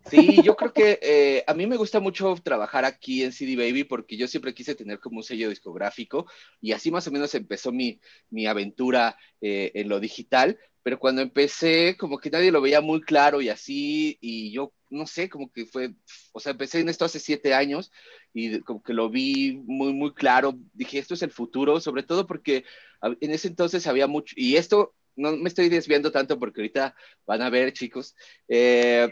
Sí, yo creo que eh, a mí me gusta mucho trabajar aquí en CD Baby porque yo siempre quise tener como un sello discográfico y así más o menos empezó mi, mi aventura eh, en lo digital, pero cuando empecé como que nadie lo veía muy claro y así y yo no sé, como que fue, o sea, empecé en esto hace siete años y como que lo vi muy, muy claro, dije, esto es el futuro, sobre todo porque en ese entonces había mucho, y esto no me estoy desviando tanto porque ahorita van a ver, chicos, eh,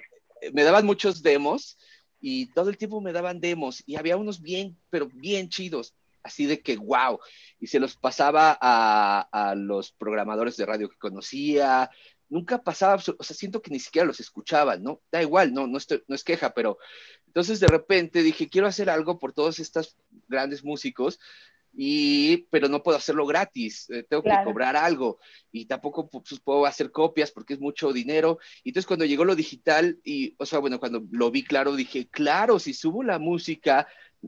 me daban muchos demos y todo el tiempo me daban demos y había unos bien, pero bien chidos, así de que wow, y se los pasaba a, a los programadores de radio que conocía, nunca pasaba, o sea, siento que ni siquiera los escuchaban, ¿no? Da igual, no, no, estoy, no es queja, pero entonces de repente dije, quiero hacer algo por todos estos grandes músicos y, pero no puedo hacerlo gratis, eh, tengo que cobrar algo y tampoco pues, puedo hacer copias porque es mucho dinero. Y entonces cuando llegó lo digital y, o sea, bueno, cuando lo vi claro, dije, claro, si subo la música,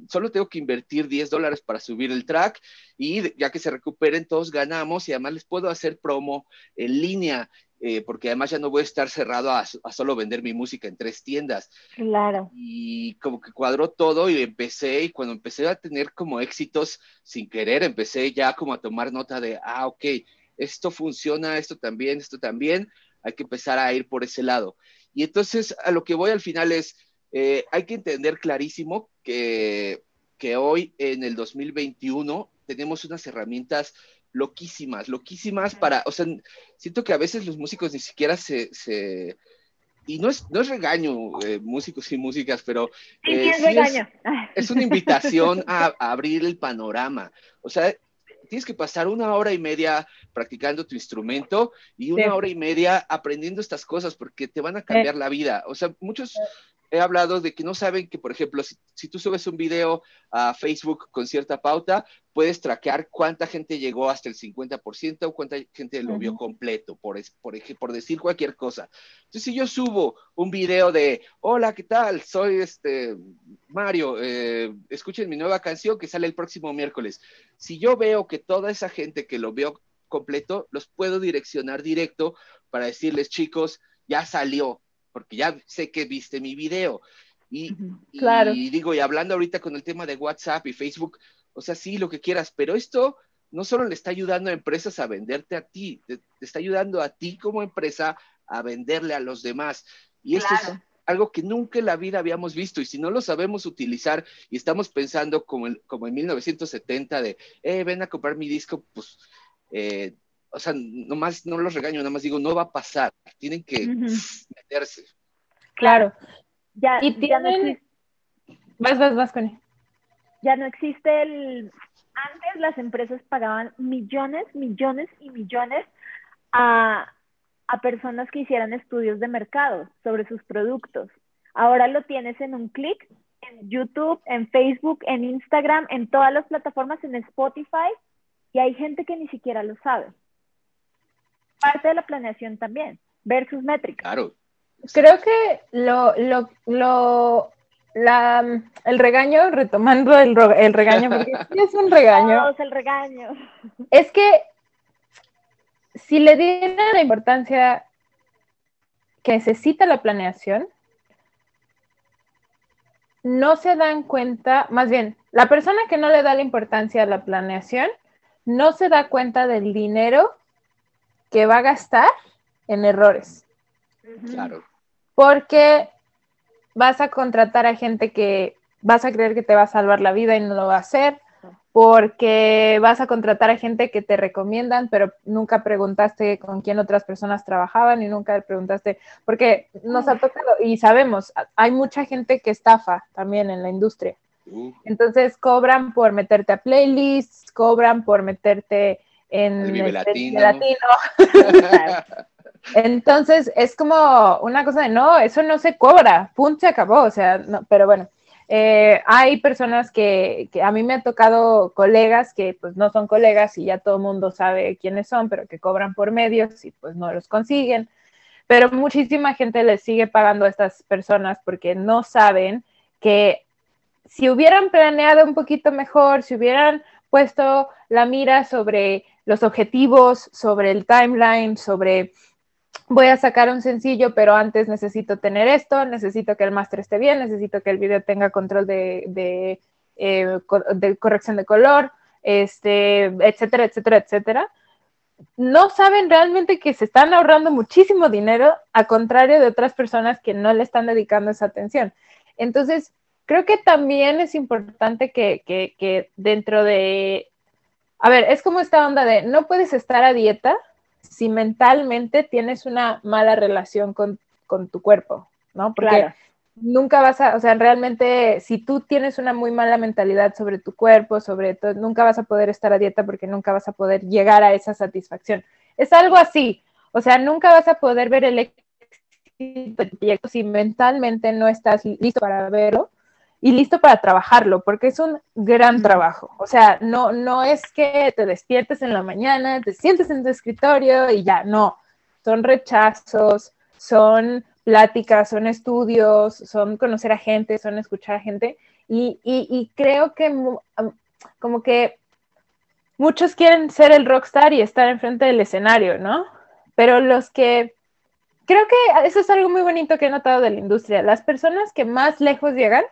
solo tengo que invertir 10 dólares para subir el track y ya que se recuperen, todos ganamos y además les puedo hacer promo en línea eh, porque además ya no voy a estar cerrado a, solo vender mi música en tres tiendas. Claro. Y como que cuadró todo y empecé, y cuando empecé a tener como éxitos sin querer, empecé ya como a tomar nota de, ah, ok, esto funciona, esto también, esto también, hay que empezar a ir por ese lado. Y entonces a lo que voy al final es, eh, hay que entender clarísimo que, que hoy en el 2021 tenemos unas herramientas loquísimas, loquísimas para, o sea, siento que a veces los músicos ni siquiera se, se y no es, no es regaño, eh, músicos y músicas, pero eh, es, regaño. Es, una invitación a, abrir el panorama. O sea, tienes que pasar una hora y media practicando tu instrumento y una hora y media aprendiendo estas cosas porque te van a cambiar la vida. O sea, muchos he hablado de que no saben que, por ejemplo, si, tú subes un video a Facebook con cierta pauta, puedes traquear cuánta gente llegó hasta el 50% o cuánta gente lo vio completo, por, por, por decir cualquier cosa. Entonces, si yo subo un video de, hola, ¿qué tal? Soy este Mario, eh, escuchen mi nueva canción que sale el próximo miércoles. Si yo veo que toda esa gente que lo vio completo, los puedo direccionar directo para decirles, chicos, ya salió, porque ya sé que viste mi video. Y, claro. y, digo, y hablando ahorita con el tema de WhatsApp y Facebook, o sea, sí, lo que quieras, pero esto no solo le está ayudando a empresas a venderte a ti, te, está ayudando a ti como empresa a venderle a los demás. Y esto es algo que nunca en la vida habíamos visto. Y si no lo sabemos utilizar y estamos pensando como como en 1970 de, eh, ven a comprar mi disco, pues eh, o sea, nomás no los regaño, nada más digo, no va a pasar, tienen que meterse. Claro. Ya, ya no existe. Vas, vas, vas con él. Ya no existe el. Antes las empresas pagaban millones, millones y millones a, a personas que hicieran estudios de mercado sobre sus productos. Ahora lo tienes en un clic en YouTube, en Facebook, en Instagram, en todas las plataformas, en Spotify, y hay gente que ni siquiera lo sabe parte de la planeación también, ver sus métricas. Claro. Creo que lo, lo, lo, la, el regaño, retomando el, el regaño, porque es un regaño. el regaño. Es que si le dieran la importancia que necesita la planeación, no se dan cuenta, más bien, la persona que no le da la importancia a la planeación, no se da cuenta del dinero que va a gastar en errores. Claro. Porque vas a contratar a gente que vas a creer que te va a salvar la vida y no lo va a hacer, porque vas a contratar a gente que te recomiendan, pero nunca preguntaste con quién otras personas trabajaban y nunca preguntaste, porque nos ha tocado y sabemos, hay mucha gente que estafa también en la industria. Entonces cobran por meterte a playlists, cobran por meterte en el Vive este, Latino. Entonces es como una cosa de no, eso no se cobra, punto, se acabó, o sea, no, pero bueno, eh, hay personas que, que, a mí me ha tocado colegas que pues no son colegas y ya todo el mundo sabe quiénes son, pero que cobran por medios y pues no los consiguen. Pero muchísima gente les sigue pagando a estas personas porque no saben que si hubieran planeado un poquito mejor, si hubieran puesto la mira sobre los objetivos, sobre el timeline, sobre voy a sacar un sencillo, pero antes necesito tener esto, necesito que el máster esté bien, necesito que el video tenga control de, de, eh, de corrección de color, este, etcétera, etcétera, etcétera. No saben realmente que se están ahorrando muchísimo dinero, a contrario de otras personas que no le están dedicando esa atención. Entonces, creo que también es importante que, que, que dentro de, a ver, es como esta onda de no puedes estar a dieta, si mentalmente tienes una mala relación con, tu cuerpo, ¿no? Porque nunca vas a, o sea, realmente si tú tienes una muy mala mentalidad sobre tu cuerpo, sobre todo, nunca vas a poder estar a dieta porque nunca vas a poder llegar a esa satisfacción. Es algo así, o sea, nunca vas a poder ver el éxito si mentalmente no estás listo para verlo y listo para trabajarlo, porque es un gran trabajo. O sea, no, no es que te despiertes en la mañana, te sientes en tu escritorio y ya, no. Son rechazos, son pláticas, son estudios, son conocer a gente, son escuchar a gente. Y, y, creo que como que muchos quieren ser el rockstar y estar enfrente del escenario, ¿no? Pero los que... Creo que eso es algo muy bonito que he notado de la industria. Las personas que más lejos llegan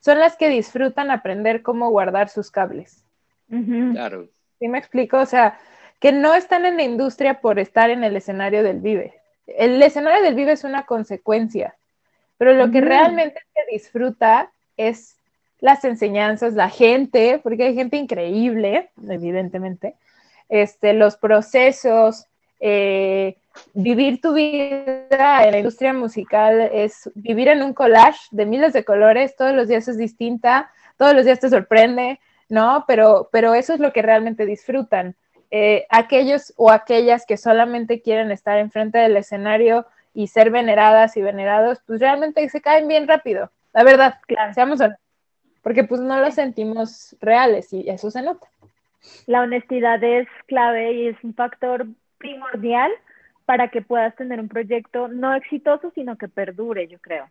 son las que disfrutan aprender cómo guardar sus cables. Claro. ¿Sí me explico? O sea, que no están en la industria por estar en el escenario del Vive. El escenario del Vive es una consecuencia, pero lo que realmente se disfruta es las enseñanzas, la gente, porque hay gente increíble, evidentemente, este, los procesos, eh, vivir tu vida en la industria musical es vivir en un collage de miles de colores, todos los días es distinta, todos los días te sorprende, ¿no? Pero, pero eso es lo que realmente disfrutan. Eh, aquellos o aquellas que solamente quieren estar enfrente del escenario y ser veneradas y venerados, pues realmente se caen bien rápido, la verdad, claro. seamos honestos, porque pues no lo sentimos reales y eso se nota. La honestidad es clave y es un factor primordial para que puedas tener un proyecto no exitoso, sino que perdure, yo creo.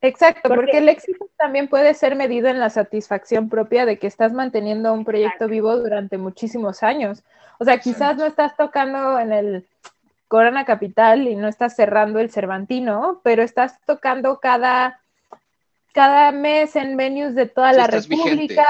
Exacto, porque, el éxito también puede ser medido en la satisfacción propia de que estás manteniendo un proyecto vivo durante muchísimos años. O sea, quizás no estás tocando en el Corona Capital y no estás cerrando el Cervantino, pero estás tocando cada, cada mes en venues de toda la República,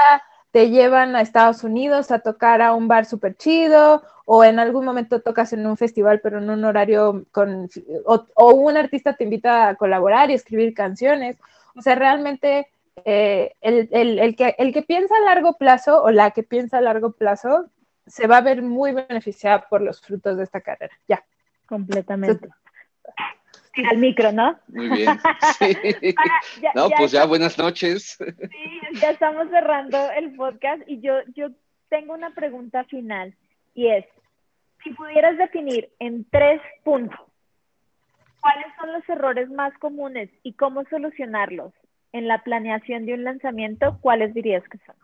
te llevan a Estados Unidos a tocar a un bar súper chido, o en algún momento tocas en un festival, pero en un horario con, o, un artista te invita a colaborar y escribir canciones. O sea, realmente eh, el, el, el, que, el que piensa a largo plazo o la que piensa a largo plazo se va a ver muy beneficiada por los frutos de esta carrera. Ya. Completamente al micro, ¿no? Muy bien. no, pues ya buenas noches. Sí, ya estamos cerrando el podcast y yo, yo tengo una pregunta final y es, si pudieras definir en tres puntos, ¿cuáles son los errores más comunes y cómo solucionarlos en la planeación de un lanzamiento? ¿Cuáles dirías que son?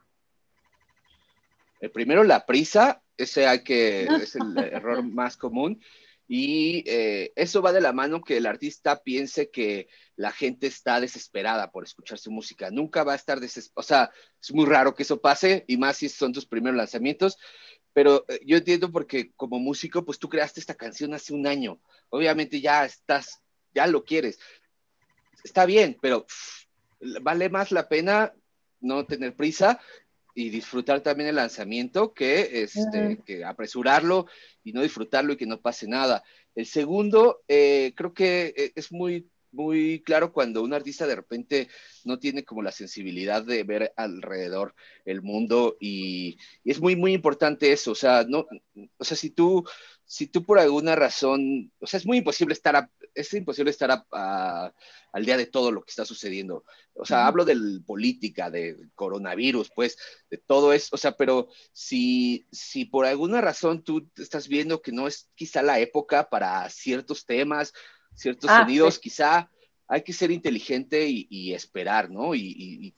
El primero, la prisa, ese hay que, es el error más común. Y eh, eso va de la mano que el artista piense que la gente está desesperada por escuchar su música. Nunca va a estar desesperada. O sea, es muy raro que eso pase, y más si son tus primeros lanzamientos. Pero eh, yo entiendo porque como músico, pues tú creaste esta canción hace un año. Obviamente ya estás, ya lo quieres. Está bien, pero vale más la pena no tener prisa y disfrutar también el lanzamiento que, este, que apresurarlo y no disfrutarlo y que no pase nada. El segundo, eh, creo que eh, es muy, muy claro cuando un artista de repente no tiene como la sensibilidad de ver alrededor el mundo y, es muy, muy importante eso. O sea, no, o sea, si tú, si tú por alguna razón, o sea, es muy imposible estar es imposible estar al día de todo lo que está sucediendo. O sea, hablo de política, de coronavirus, pues, de todo eso. O sea, pero si, si por alguna razón tú estás viendo que no es quizá la época para ciertos temas, ciertos ah, sonidos, quizá hay que ser inteligente y, esperar, ¿no? Y,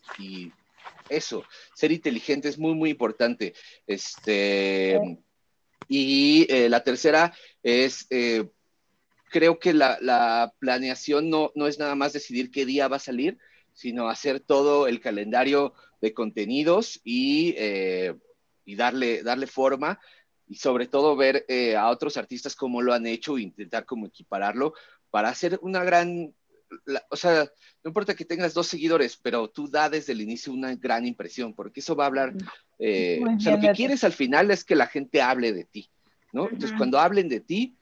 eso, ser inteligente es muy, muy importante. Este, y eh, la tercera es, eh, creo que la, planeación no, no, es nada más decidir qué día va a salir, sino hacer todo el calendario de contenidos y, eh, y darle, darle forma y sobre todo ver a otros artistas cómo lo han hecho e intentar como equipararlo para hacer una gran o sea, no importa que tengas dos seguidores, pero tú da desde el inicio una gran impresión, porque eso va a hablar, eh, o sea, lo que quieres al final es que la gente hable de ti, ¿no? Entonces, cuando hablen de ti,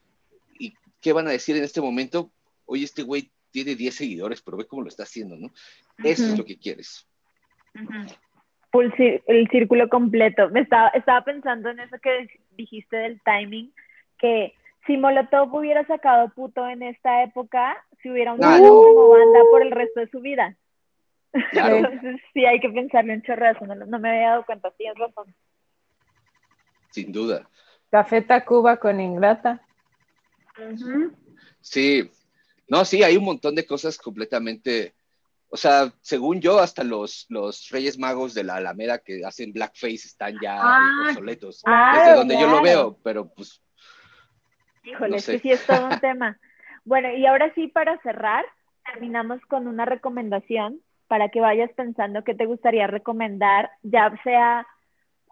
¿y qué van a decir en este momento? Oye, este güey tiene 10 seguidores, pero ve cómo lo está haciendo, ¿no? Eso es lo que quieres. El círculo completo. Me estaba, estaba pensando en eso que dijiste del timing, que si Molotov hubiera sacado puto en esta época, si hubiera un como banda por el resto de su vida. Entonces sí hay que pensarle un chorrazo, no, no, me había dado cuenta, tienes razón. Sin duda. Café Tacuba con Ingrata. Sí, no, sí, hay un montón de cosas completamente, o sea, según yo, hasta los, los Reyes Magos de la Alameda que hacen blackface están ya ah, obsoletos. Ah, desde donde yo lo veo, pero pues Híjole, sí es todo un tema. Bueno, y ahora sí, para cerrar, terminamos con una recomendación para que vayas pensando qué te gustaría recomendar, ya sea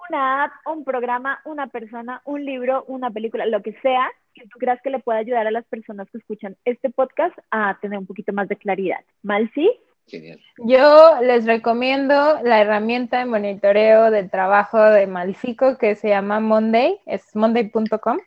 una app, un programa, una persona, un libro, una película, lo que sea, que tú creas que le pueda ayudar a las personas que escuchan este podcast a tener un poquito más de claridad. ¿Mal sí? Genial. Yo les recomiendo la herramienta de monitoreo del trabajo de Malfico que se llama Monday, es monday.com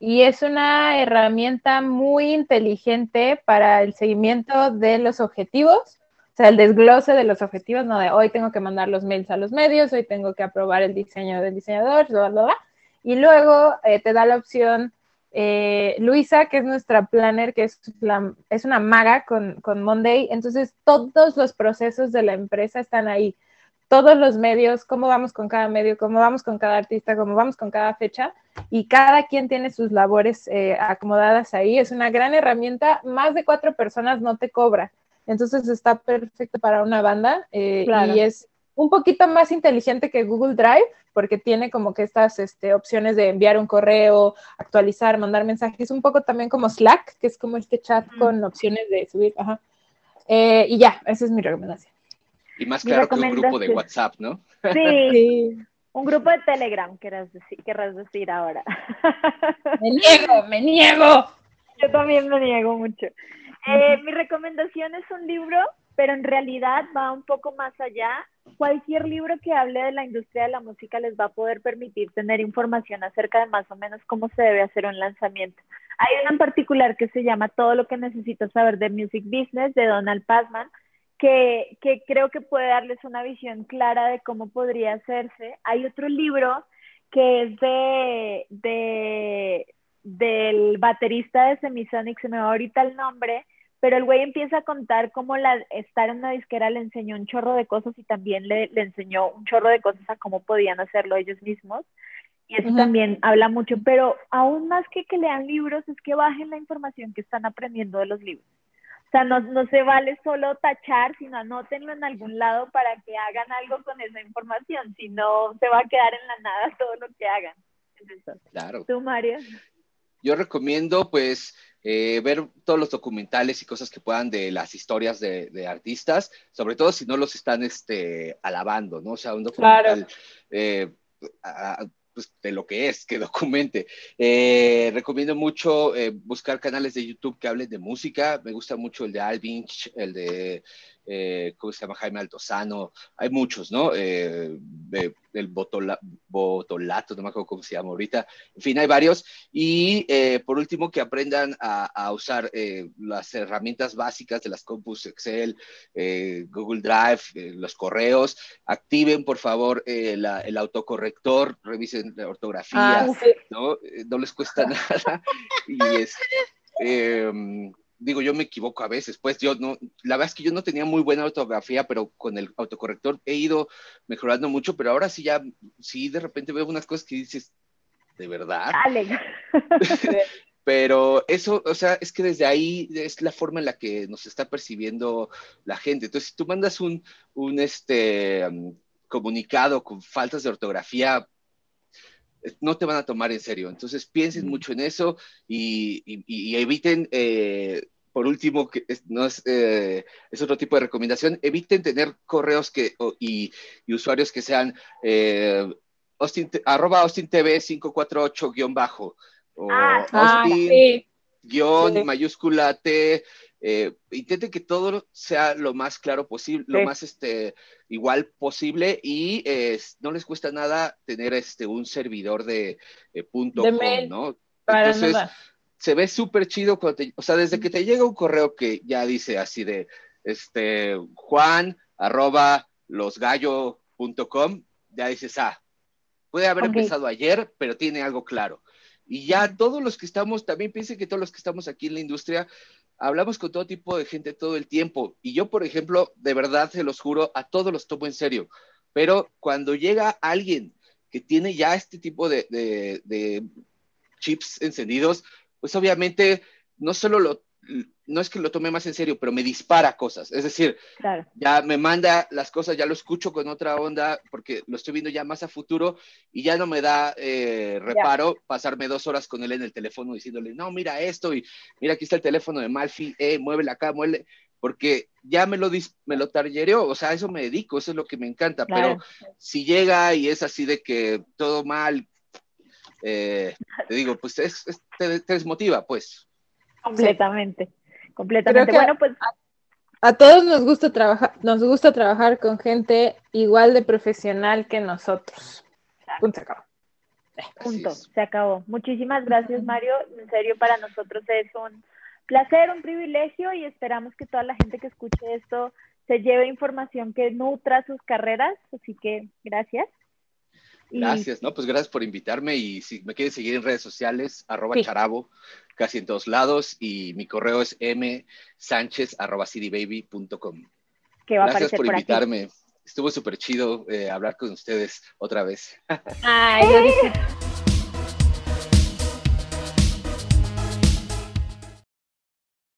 y es una herramienta muy inteligente para el seguimiento de los objetivos, o sea, el desglose de los objetivos, no de hoy tengo que mandar los mails a los medios, hoy tengo que aprobar el diseño del diseñador, bla, bla, bla. y luego eh, te da la opción eh, Luisa, que es nuestra planner, que es, es una maga con, con Monday, entonces todos los procesos de la empresa están ahí. Todos los medios, cómo vamos con cada medio, cómo vamos con cada artista, cómo vamos con cada fecha, y cada quien tiene sus labores eh, acomodadas ahí. Es una gran herramienta, más de cuatro personas no te cobra, entonces está perfecto para una banda eh, y es un poquito más inteligente que Google Drive, porque tiene como que estas este, opciones de enviar un correo, actualizar, mandar mensajes, un poco también como Slack, que es como este chat con opciones de subir, ajá. Eh, y ya, esa es mi recomendación. Y más claro que un grupo de WhatsApp, ¿no? Sí, un grupo de Telegram, querrás decir, querrás decir ahora. Me niego, me niego. Yo también me niego mucho. Eh, mi recomendación es un libro, pero en realidad va un poco más allá. Cualquier libro que hable de la industria de la música les va a poder permitir tener información acerca de más o menos cómo se debe hacer un lanzamiento. Hay uno en particular que se llama Todo lo que necesitas saber de Music Business de Donald Passman que, creo que puede darles una visión clara de cómo podría hacerse. Hay otro libro que es de, de del baterista de Semisonic, se me va ahorita el nombre, pero el güey empieza a contar cómo la, estar en una disquera le enseñó un chorro de cosas y también le, le enseñó un chorro de cosas a cómo podían hacerlo ellos mismos. Y eso también habla mucho, pero aún más que que lean libros es que bajen la información que están aprendiendo de los libros. O sea, no, no se vale solo tachar, sino anótenlo en algún lado para que hagan algo con esa información, si no se va a quedar en la nada todo lo que hagan. claro. ¿Tú, Mario? Yo recomiendo, pues, eh, ver todos los documentales y cosas que puedan de las historias de, artistas, sobre todo si no los están este, alabando, ¿no? O sea, un documental eh, pues, de lo que es, que documente. Eh, recomiendo mucho buscar canales de YouTube que hablen de música. Me gusta mucho el de Alvinch, el de eh, ¿cómo se llama? Jaime Altozano, hay muchos, ¿no? Eh, el Botolato, no me acuerdo cómo se llama ahorita, en fin, hay varios. Y eh, por último, que aprendan a, usar las herramientas básicas de las compus Excel, Google Drive, los correos, activen por favor el autocorrector, revisen la ortografía, ah, ¿no? No les cuesta nada. y es... Digo, yo me equivoco a veces, pues yo no, la verdad es que yo no tenía muy buena ortografía, pero con el autocorrector he ido mejorando mucho, pero ahora sí ya, sí de repente veo unas cosas que dices, ¿de verdad? Dale. pero eso, o sea, es que desde ahí es la forma en la que nos está percibiendo la gente. Entonces, si tú mandas un, un este, um, comunicado con faltas de ortografía, no te van a tomar en serio. Entonces piensen mucho en eso y, eviten, eh, por último, que es, no eh, es, otro tipo de recomendación, eviten tener correos que, y, usuarios que sean Austin, arroba Austin TV 548 guion bajo o ah, Austin guion mayúscula T eh, intenten que todo sea lo más claro posible, lo más este, igual posible y no les cuesta nada tener este, un servidor de, eh, punto com, ¿no? Entonces, se ve súper chido cuando o sea, desde que te llega un correo que ya dice así de, este, juan, arroba, losgallo.com, ya dices, ah, puede haber empezado ayer, pero tiene algo claro. Y ya todos los que estamos, también piensen que todos los que estamos aquí en la industria, hablamos con todo tipo de gente todo el tiempo. Y yo, por ejemplo, de verdad se los juro, a todos los tomo en serio. Pero cuando llega alguien que tiene ya este tipo de, de chips encendidos, pues obviamente no solo lo, no es que lo tome más en serio, pero me dispara cosas. Es decir, ya me manda las cosas, ya lo escucho con otra onda, porque lo estoy viendo ya más a futuro y ya no me da eh, reparo pasarme dos horas con él en el teléfono diciéndole, no, mira esto y mira, aquí está el teléfono de Malfi, eh, muévela acá, muévele, porque ya me lo, me lo targereó, o sea, eso me dedico, eso es lo que me encanta, pero si llega y es así de que todo mal, eh, te digo, pues te, te desmotiva, pues. Completamente, completamente. Bueno, pues a, todos nos gusta trabajar, nos gusta trabajar con gente igual de profesional que nosotros. Punto, se acabó. Punto, se acabó. Muchísimas gracias, Mario. En serio, para nosotros es un placer, un privilegio y esperamos que toda la gente que escuche esto se lleve información que nutra sus carreras. Así que gracias. Gracias, ¿no? Pues gracias por invitarme y si me quieren seguir en redes sociales, arroba charabo, casi en todos lados y mi correo es msánchez arroba citybaby.com. Gracias por, invitarme. Estuvo súper chido eh, hablar con ustedes otra vez. Ay,